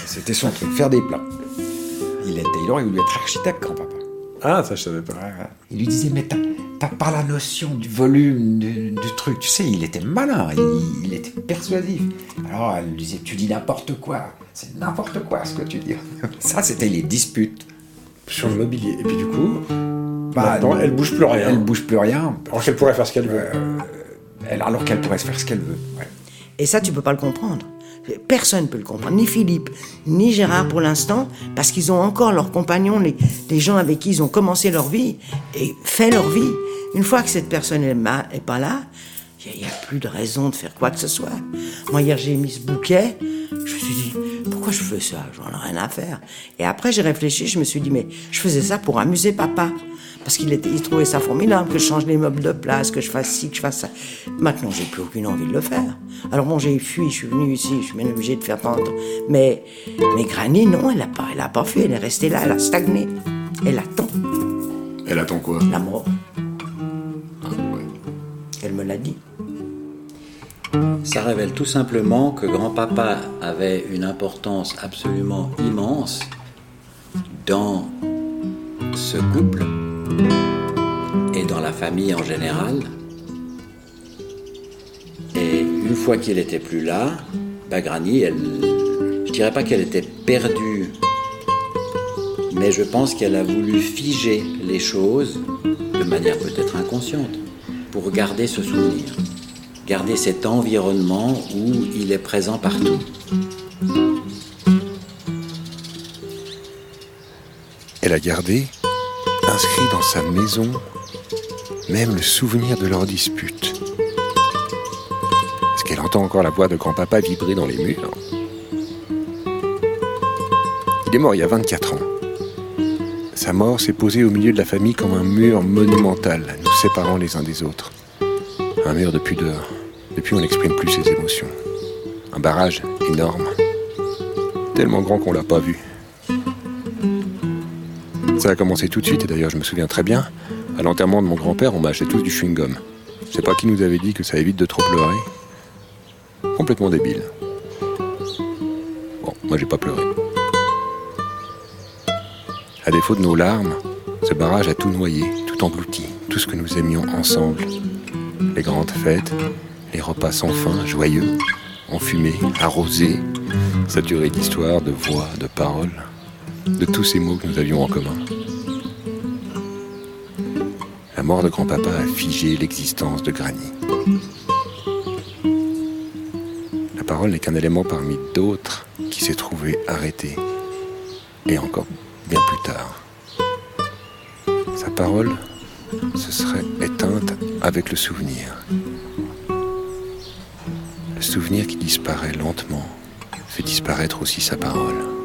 C'était son truc, faire des plans. Il, était, il aurait voulu être architecte, grand-papa. Ah, ça je savais pas. Il lui disait Mais t'as pas la notion du volume du, truc. Tu sais, il était malin, il, il, était persuasif. Alors elle lui disait Tu dis n'importe quoi, c'est n'importe quoi ce que tu dis. Ça, c'était les disputes. Sur le mobilier. Et puis du coup, bah, elle bouge plus rien. Elle bouge plus rien. Alors qu'elle pourrait faire ce qu'elle veut. Euh, elle, alors qu'elle pourrait faire ce qu'elle veut. Et ça, tu peux pas le comprendre. Personne ne peut le comprendre, ni Philippe, ni Gérard pour l'instant, parce qu'ils ont encore leurs compagnons, les, les, gens avec qui ils ont commencé leur vie et fait leur vie. Une fois que cette personne n'est pas là, il n'y a, plus de raison de faire quoi que ce soit. Moi, hier, j'ai mis ce bouquet, je me suis dit, pourquoi je fais ça? J'en ai rien à faire. Et après, j'ai réfléchi, je me suis dit, mais je faisais ça pour amuser papa parce qu'il il trouvait ça formidable que je change les meubles de place, que je fasse ci, que je fasse ça. Maintenant, j'ai plus aucune envie de le faire. Alors bon, j'ai fui, je suis venu ici, je suis bien obligé de faire tendre. Mais, mais Granny, non, elle a pas, elle a pas fui, elle est restée là, elle a stagné. Elle attend. Elle attend quoi? La mort. Ah, elle me l'a dit. Ça révèle tout simplement que grand-papa avait une importance absolument immense dans ce couple et dans la famille en général. Et une fois qu'il était plus là, Bagrani, elle, je dirais pas qu'elle était perdue, mais je pense qu'elle a voulu figer les choses de manière peut-être inconsciente pour garder ce souvenir, garder cet environnement où il est présent partout. Elle a gardé inscrit dans sa maison même le souvenir de leur dispute. Est-ce qu'elle entend encore la voix de grand-papa vibrer dans les murs? Il est mort il y a 24 ans. Sa mort s'est posée au milieu de la famille comme un mur monumental, nous séparant les uns des autres. Un mur de pudeur. Depuis, on n'exprime plus ses émotions. Un barrage énorme, tellement grand qu'on l'a pas vu. Ça a commencé tout de suite, et d'ailleurs je me souviens très bien, à l'enterrement de mon grand-père, on m'a acheté tous du chewing-gum. Je sais pas qui nous avait dit que ça évite de trop pleurer. Complètement débile. Bon, moi j'ai pas pleuré. À défaut de nos larmes, ce barrage a tout noyé, tout englouti, tout ce que nous aimions ensemble. Les grandes fêtes, les repas sans fin, joyeux, enfumés, arrosés, saturés d'histoires, de voix, de paroles de tous ces mots que nous avions en commun. La mort de grand-papa a figé l'existence de Granny. parole n'est qu'un élément parmi d'autres qui s'est trouvé arrêté. Et encore bien plus tard. Sa parole se serait éteinte avec le souvenir. Le souvenir qui disparaît lentement fait disparaître aussi sa parole.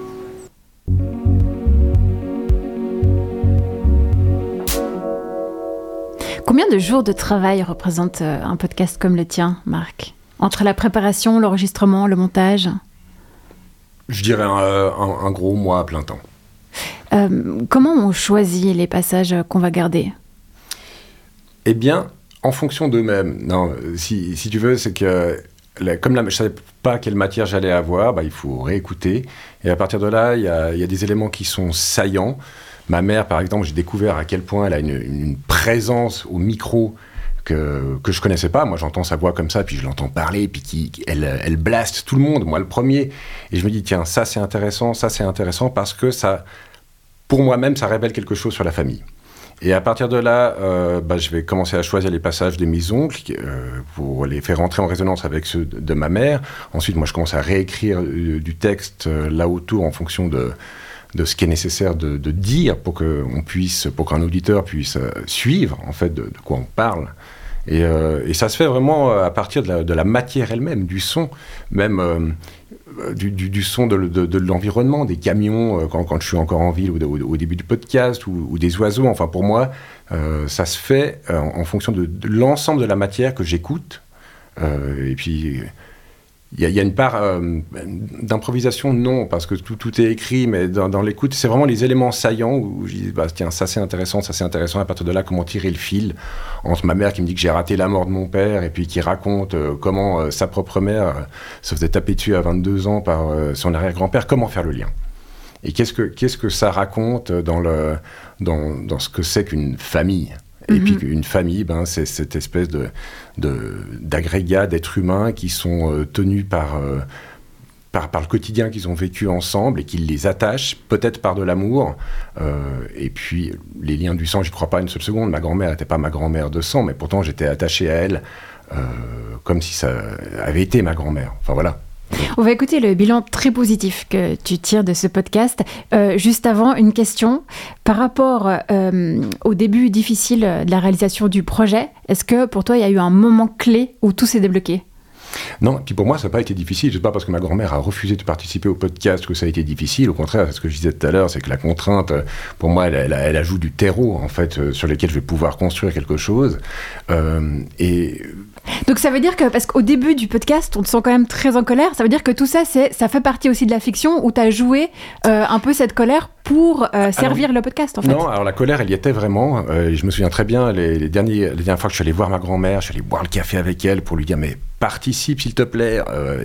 Combien de jours de travail représente euh, un podcast comme le tien, Marc? Entre la préparation, l'enregistrement, le montage? Je dirais un, un- un gros mois à plein temps. Euh, Comment on choisit les passages qu'on va garder? Eh bien, en fonction d'eux-mêmes. Non, euh, si, si tu veux, c'est que la- comme la, je ne savais pas quelle matière j'allais avoir, bah, il faut réécouter. Et à partir de là, il y a, il y a des éléments qui sont saillants. Ma mère, par exemple, j'ai découvert à quel point elle a une, présence au micro que, que je connaissais pas. Moi, j'entends sa voix comme ça, puis je l'entends parler, puis qui, elle, elle blaste tout le monde, moi le premier. Et je me dis, tiens, ça c'est intéressant, ça c'est intéressant, parce que ça, pour moi-même, ça révèle quelque chose sur la famille. Et à partir de là, euh, bah, je vais commencer à choisir les passages de mes oncles euh, pour les faire rentrer en résonance avec ceux de, ma mère. Ensuite, moi, je commence à réécrire euh, du texte là autour en fonction de, de ce qui est nécessaire de, dire pour puisse, pour qu'un auditeur puisse euh, suivre en fait de, quoi on parle. Et, euh, ça se fait vraiment euh, à partir de la, matière elle-même, du son, même du, son de, l'environnement, des camions quand, je suis encore en ville ou au, début du podcast, ou, des oiseaux. Enfin, pour moi, ça se fait en, en fonction de, l'ensemble de la matière que j'écoute. Et puis, il y, a- une part euh, d'improvisation, non, parce que tout, tout est écrit, mais dans, l'écoute, c'est vraiment les éléments saillants où je dis, bah, tiens, ça c'est intéressant, ça c'est intéressant. À partir de là, comment tirer le fil entre ma mère qui me dit que j'ai raté la mort de mon père, et puis qui raconte euh, comment euh, sa propre mère se faisait taper dessus à 22 ans par son arrière-grand-père, comment faire le lien? Et qu'est-ce que, que ça raconte dans, le, dans, dans ce que c'est qu'une famille? Et puis une famille, ben, c'est cette espèce de, d'agrégat d'êtres humains qui sont euh, tenus par, euh, par, par le quotidien qu'ils ont vécu ensemble et qui les attachent, peut-être par de l'amour. Euh, et puis les liens du sang, j'y crois pas une seule seconde. Ma grand-mère n'était pas ma grand-mère de sang, mais pourtant j'étais attaché à elle comme si ça avait été ma grand-mère. Enfin voilà. On va écouter le bilan très positif que tu tires de ce podcast. Euh, juste avant, une question. Par rapport euh, au début difficile de la réalisation du projet, est-ce que pour toi, il y a eu un moment clé où tout s'est débloqué? Non, pour moi, ça n'a pas été difficile. C'est pas parce que ma grand-mère a refusé de participer au podcast que ça a été difficile. Au contraire, ce que je disais tout à l'heure, c'est que la contrainte, euh, pour moi, elle, ajoute du terreau, en fait, sur lequel je vais pouvoir construire quelque chose. Et Donc ça veut dire que, parce qu'au début du podcast, on te sent quand même très en colère, ça veut dire que tout ça, c'est, ça fait partie aussi de la fiction où tu as joué euh, un peu cette colère pour euh, servir le podcast en fait. Non, alors la colère, elle y était vraiment. Euh, je me souviens très bien, les, les derniers, les dernières fois que je suis allé voir ma grand-mère, je suis allé boire le café avec elle pour lui dire Mais participe, s'il te plaît, euh,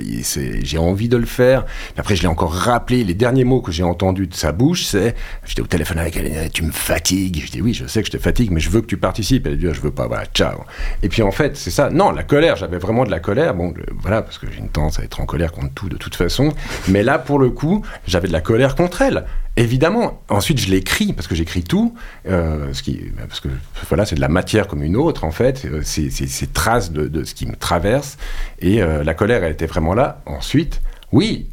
j'ai envie de le faire. Après, je l'ai encore rappelé. Les derniers mots que j'ai entendus de sa bouche, c'est J'étais au téléphone avec elle, Tu me fatigues. Je dis Oui, je sais que je te fatigue, mais je veux que tu participes. Elle dit Ah, Je veux pas, voilà, ciao. Et puis en fait, c'est ça. Non, la colère, j'avais vraiment de la colère. Bon, voilà, parce que j'ai une tendance à être en colère contre tout de toute façon. Mais là, pour le coup, j'avais de la colère contre elle. Évidemment. Ensuite, je l'écris parce que j'écris tout, euh, ce qui, parce que voilà, c'est de la matière comme une autre en fait. Euh, C'est ces traces de, de ce qui me traverse et euh, la colère, elle était vraiment là. Ensuite, oui,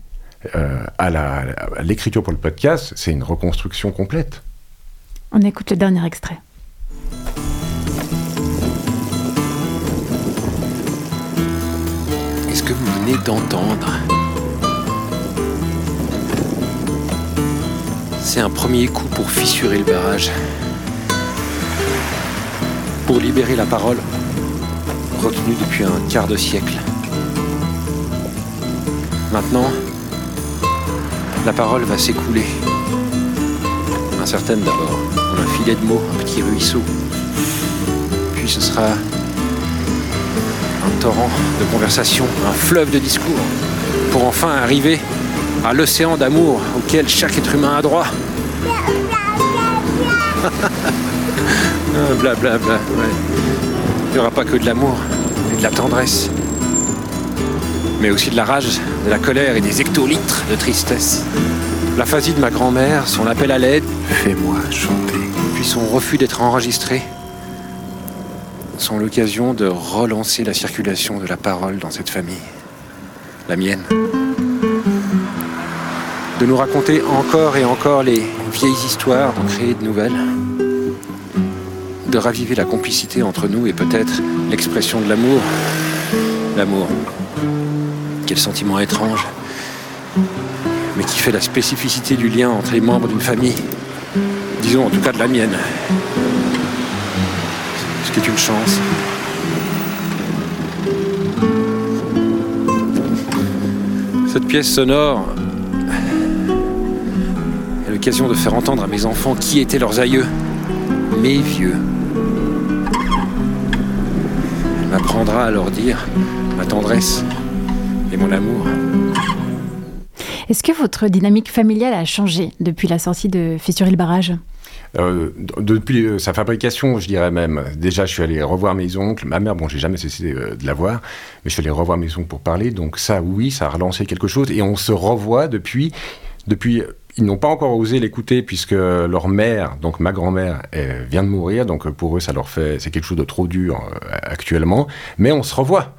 euh, à l'écriture pour le podcast, c'est une reconstruction complète. On écoute le dernier extrait. Et ce que vous venez d'entendre, c'est un premier coup pour fissurer le barrage, pour libérer la parole, retenue depuis un quart de siècle. Maintenant, la parole va s'écouler. Incertaine d'abord, un filet de mots, un petit ruisseau. Puis ce sera un torrent de conversation, un fleuve de discours, pour enfin arriver à l'océan d'amour auquel chaque être humain a droit. Ah, Blablabla, bla, bla, ouais. Il n'y aura pas que de l'amour et de la tendresse, mais aussi de la rage, de la colère et des hectolitres de tristesse. L'aphasie de ma grand-mère, son appel à l'aide, fais-moi chanter, puis son refus d'être enregistré, sont l'occasion de relancer la circulation de la parole dans cette famille. la mienne. De nous raconter encore et encore les vieilles histoires, d'en créer de nouvelles. De raviver la complicité entre nous et peut-être l'expression de l'amour. L'amour. Quel sentiment étrange, mais qui fait la spécificité du lien entre les membres d'une famille. Disons en tout cas de la mienne. Ce qui est une chance. Cette pièce sonore l'occasion de faire entendre à mes enfants qui étaient leurs aïeux, mes vieux. Elle m'apprendra à leur dire ma tendresse et mon amour. Est-ce que votre dynamique familiale a changé depuis la sortie de Fissurer le barrage? Euh, depuis euh, sa fabrication, je dirais même, déjà je suis allé revoir mes oncles, ma mère, bon j'ai jamais cessé euh, de la voir, mais je suis allé revoir mes oncles pour parler, donc ça oui, ça a relancé quelque chose, et on se revoit depuis, depuis ils n'ont pas encore osé l'écouter puisque leur mère, donc ma grand-mère, vient de mourir, donc pour eux ça leur fait, c'est quelque chose de trop dur actuellement, mais on se revoit.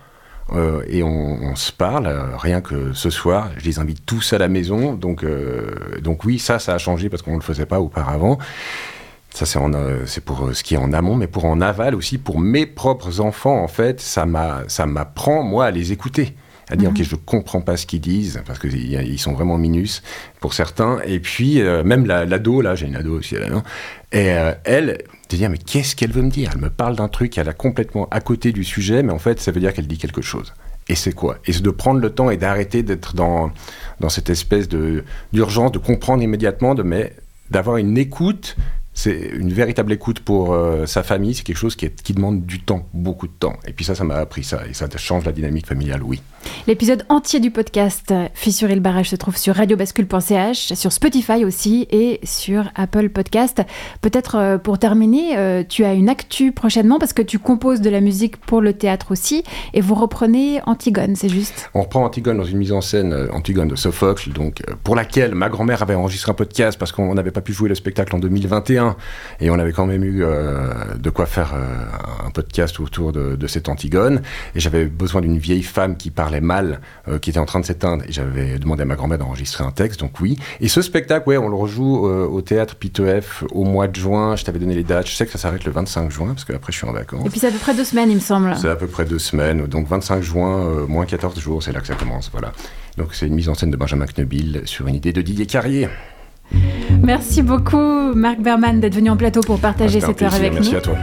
Euh, et on, se parle, euh, rien que ce soir, je les invite tous à la maison, donc, euh, donc oui, ça, ça a changé parce qu'on ne le faisait pas auparavant. Ça, c'est pour ce qui est en amont, mais pour en aval aussi, pour mes propres enfants, en fait, ça m'apprend, moi, à les écouter à dire, mhm. ok, je comprends pas ce qu'ils disent, parce qu'ils sont vraiment minus pour certains. Et puis, même l'ado, là, j'ai une ado aussi là, non et elle, de dire mais qu'est-ce qu'elle veut me dire? Elle me parle d'un truc, elle est complètement à côté du sujet, mais en fait ça veut dire qu'elle dit quelque chose. Et c'est quoi? Et c'est de prendre le temps et d'arrêter d'être dans, dans cette espèce d'urgence, de, comprendre immédiatement, de mais d'avoir une écoute c'est une véritable écoute pour euh, sa famille, c'est quelque chose qui, qui, demande du temps, beaucoup de temps. Et puis ça, ça m'a appris ça, et ça change la dynamique familiale, oui. L'épisode entier du podcast Fissurer le barrage se trouve sur radiobascule.ch, sur Spotify aussi, et sur Apple Podcast. Peut-être euh, pour terminer, euh, tu as une actu prochainement, parce que tu composes de la musique pour le théâtre aussi, et vous reprenez Antigone, c'est juste? On reprend Antigone dans une mise en scène, Antigone de Sophocle, donc, pour laquelle ma grand-mère avait enregistré un podcast, parce qu'on n'avait pas pu jouer le spectacle en 2021 et on avait quand même eu euh, de quoi faire euh, un podcast autour de, cette Antigone. Et j'avais besoin d'une vieille femme qui parlait mal, euh, qui était en train de s'éteindre. Et j'avais demandé à ma grand-mère d'enregistrer un texte, donc oui. Et ce spectacle, ouais, on le rejoue au théâtre P2F au mois de juin. Je t'avais donné les dates. Je sais que ça s'arrête le 25 juin, parce qu'après je suis en vacances. Et puis c'est à peu près deux semaines, il me semble. C'est à peu près deux semaines. Donc 25 juin, moins 14 jours, c'est là que ça commence. Voilà. Donc c'est une mise en scène de Benjamin Knebil sur une idée de Didier Carrier. Merci beaucoup, Marc Berman, d'être venu en plateau pour partager cette heure avec nous. Merci à toi.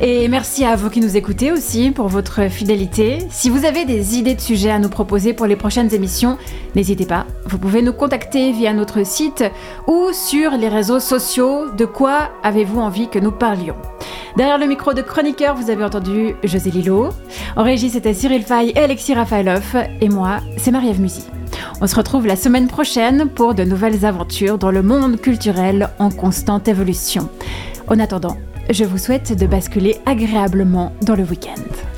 Et merci à vous qui nous écoutez aussi pour votre fidélité. Si vous avez des idées de sujets à nous proposer pour les prochaines émissions, n'hésitez pas. Vous pouvez nous contacter via notre site ou sur les réseaux sociaux. De quoi avez-vous envie que nous parlions? Derrière le micro de chroniqueur, vous avez entendu José Lilo. En régie, c'était Cyril Fay et Alexis Rafaelov. Et moi, c'est Marie-Ève. On se retrouve la semaine prochaine pour de nouvelles aventures dans le monde culturel en constante évolution. En attendant, je vous souhaite de basculer agréablement dans le week-end.